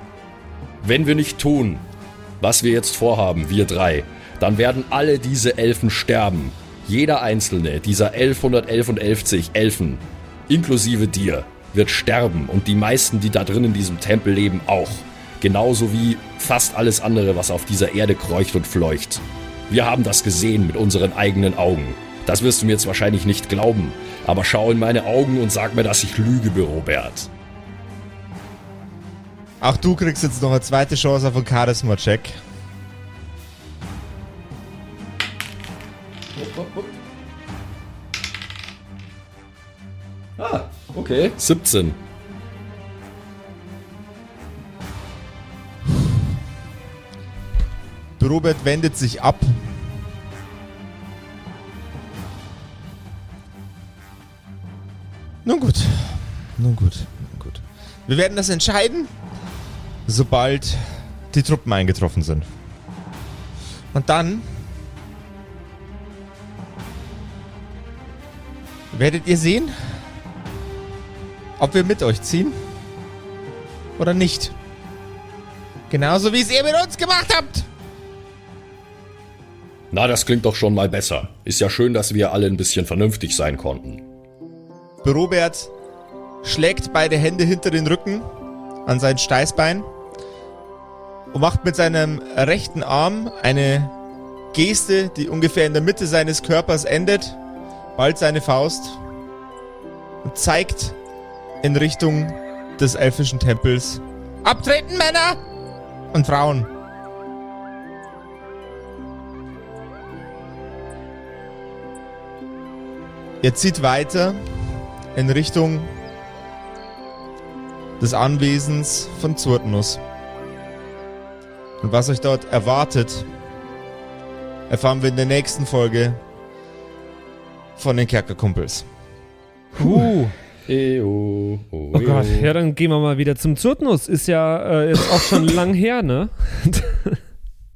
Wenn wir nicht tun, was wir jetzt vorhaben, wir drei, dann werden alle diese Elfen sterben. Jeder einzelne dieser 1111 Elfen, inklusive dir, wird sterben und die meisten, die da drin in diesem Tempel leben, auch. Genauso wie fast alles andere, was auf dieser Erde kreucht und fleucht. Wir haben das gesehen mit unseren eigenen Augen. Das wirst du mir jetzt wahrscheinlich nicht glauben, aber schau in meine Augen und sag mir, dass ich lüge, Robert. Auch du kriegst jetzt noch eine zweite Chance auf einen Charisma-Check. Ah, okay. 17. Robert wendet sich ab. Nun gut. Nun gut. Nun gut. Wir werden das entscheiden, sobald die Truppen eingetroffen sind. Und dann werdet ihr sehen, ob wir mit euch ziehen oder nicht. Genauso wie es ihr mit uns gemacht habt. Na, das klingt doch schon mal besser. Ist ja schön, dass wir alle ein bisschen vernünftig sein konnten. Robert schlägt beide Hände hinter den Rücken an sein Steißbein und macht mit seinem rechten Arm eine Geste, die ungefähr in der Mitte seines Körpers endet, bald seine Faust und zeigt in Richtung des elfischen Tempels. Abtreten, Männer und Frauen. Ihr zieht weiter in Richtung des Anwesens von Zurtnus. Und was euch dort erwartet, erfahren wir in der nächsten Folge von den Kerkerkumpels. Puh. Eo, Oh Gott, ja, dann gehen wir mal wieder zum Zurtnus. Ist ja äh, jetzt auch schon lang her, ne?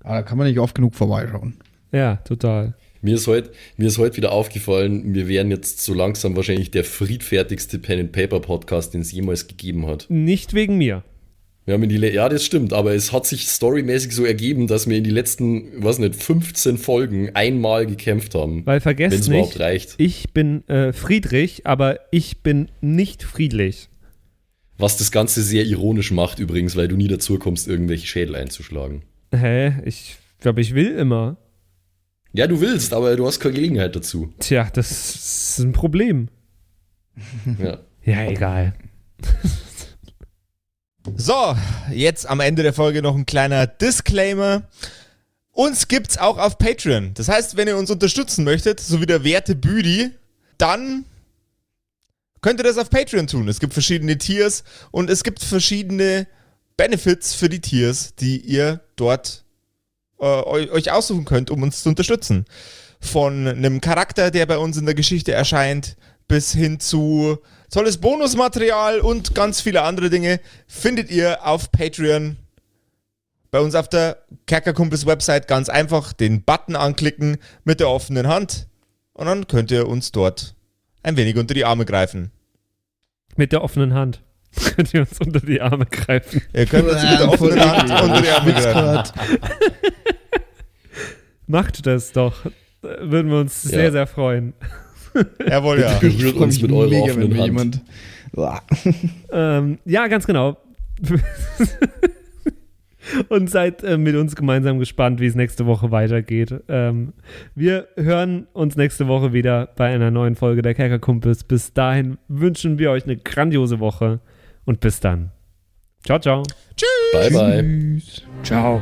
Aber da kann man nicht oft genug vorbeischauen. ja, total. Mir ist heute mir ist heute wieder aufgefallen, wir wären jetzt so langsam wahrscheinlich der friedfertigste Pen and Paper Podcast, den es jemals gegeben hat. Nicht wegen mir. Wir haben in die Le ja, das stimmt, aber es hat sich storymäßig so ergeben, dass wir in die letzten, was nicht, 15 Folgen einmal gekämpft haben. Weil vergesst es überhaupt nicht, reicht. ich bin äh, Friedrich, aber ich bin nicht friedlich. Was das Ganze sehr ironisch macht übrigens, weil du nie dazu kommst, irgendwelche Schädel einzuschlagen. Hä? Ich glaube, ich will immer. Ja, du willst, aber du hast keine Gelegenheit dazu. Tja, das ist ein Problem. Ja. Ja, egal. So, jetzt am Ende der Folge noch ein kleiner Disclaimer. Uns gibt's auch auf Patreon. Das heißt, wenn ihr uns unterstützen möchtet, so wie der werte Büdi, dann könnt ihr das auf Patreon tun. Es gibt verschiedene Tiers und es gibt verschiedene Benefits für die Tiers, die ihr dort äh, eu- euch aussuchen könnt, um uns zu unterstützen. Von einem Charakter, der bei uns in der Geschichte erscheint, bis hin zu tolles Bonusmaterial und ganz viele andere Dinge findet ihr auf Patreon. Bei uns auf der Kerkerkumpels Website ganz einfach den Button anklicken mit der offenen Hand und dann könnt ihr uns dort ein wenig unter die Arme greifen. Mit der offenen Hand. Könnt ihr uns unter die Arme greifen. Ihr könnt uns mit der offenen Hand unter die Arme greifen. Macht das doch. Würden wir uns sehr, Ja. sehr freuen. Jawohl, ja. Berührt uns mit eurer offenen Hand. jemand. Ähm, ja, ganz genau. Und seid äh, mit uns gemeinsam gespannt, wie es nächste Woche weitergeht. Ähm, wir hören uns nächste Woche wieder bei einer neuen Folge der Kerkerkumpels. Bis dahin wünschen wir euch eine grandiose Woche und bis dann. Ciao, ciao. Bye, bye. Ciao.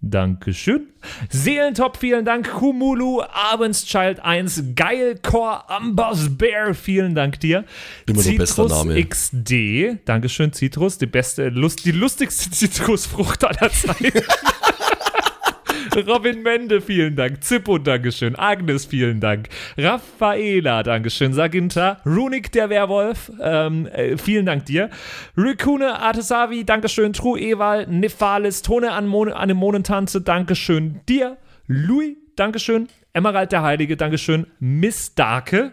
Dankeschön. Seelentop, vielen Dank. Kumulu, Abendschild 1, Geilcore, Amboss Bear, vielen Dank dir. Immer bester Name. XD, Dankeschön, Citrus, die beste, Lust, die lustigste Zitrusfrucht aller Zeiten. Robin Mende, vielen Dank. Zippo, Dankeschön. Agnes, vielen Dank. Raffaela, Dankeschön. Saginta. Runik, der Werwolf, ähm, äh, vielen Dank dir. Rikune, Artesavi, Dankeschön. True Ewal, Nephalis, Tone an Mon Anemonentanze, Dankeschön dir. Louis, Dankeschön. Emerald der Heilige, Dankeschön. Miss Darke,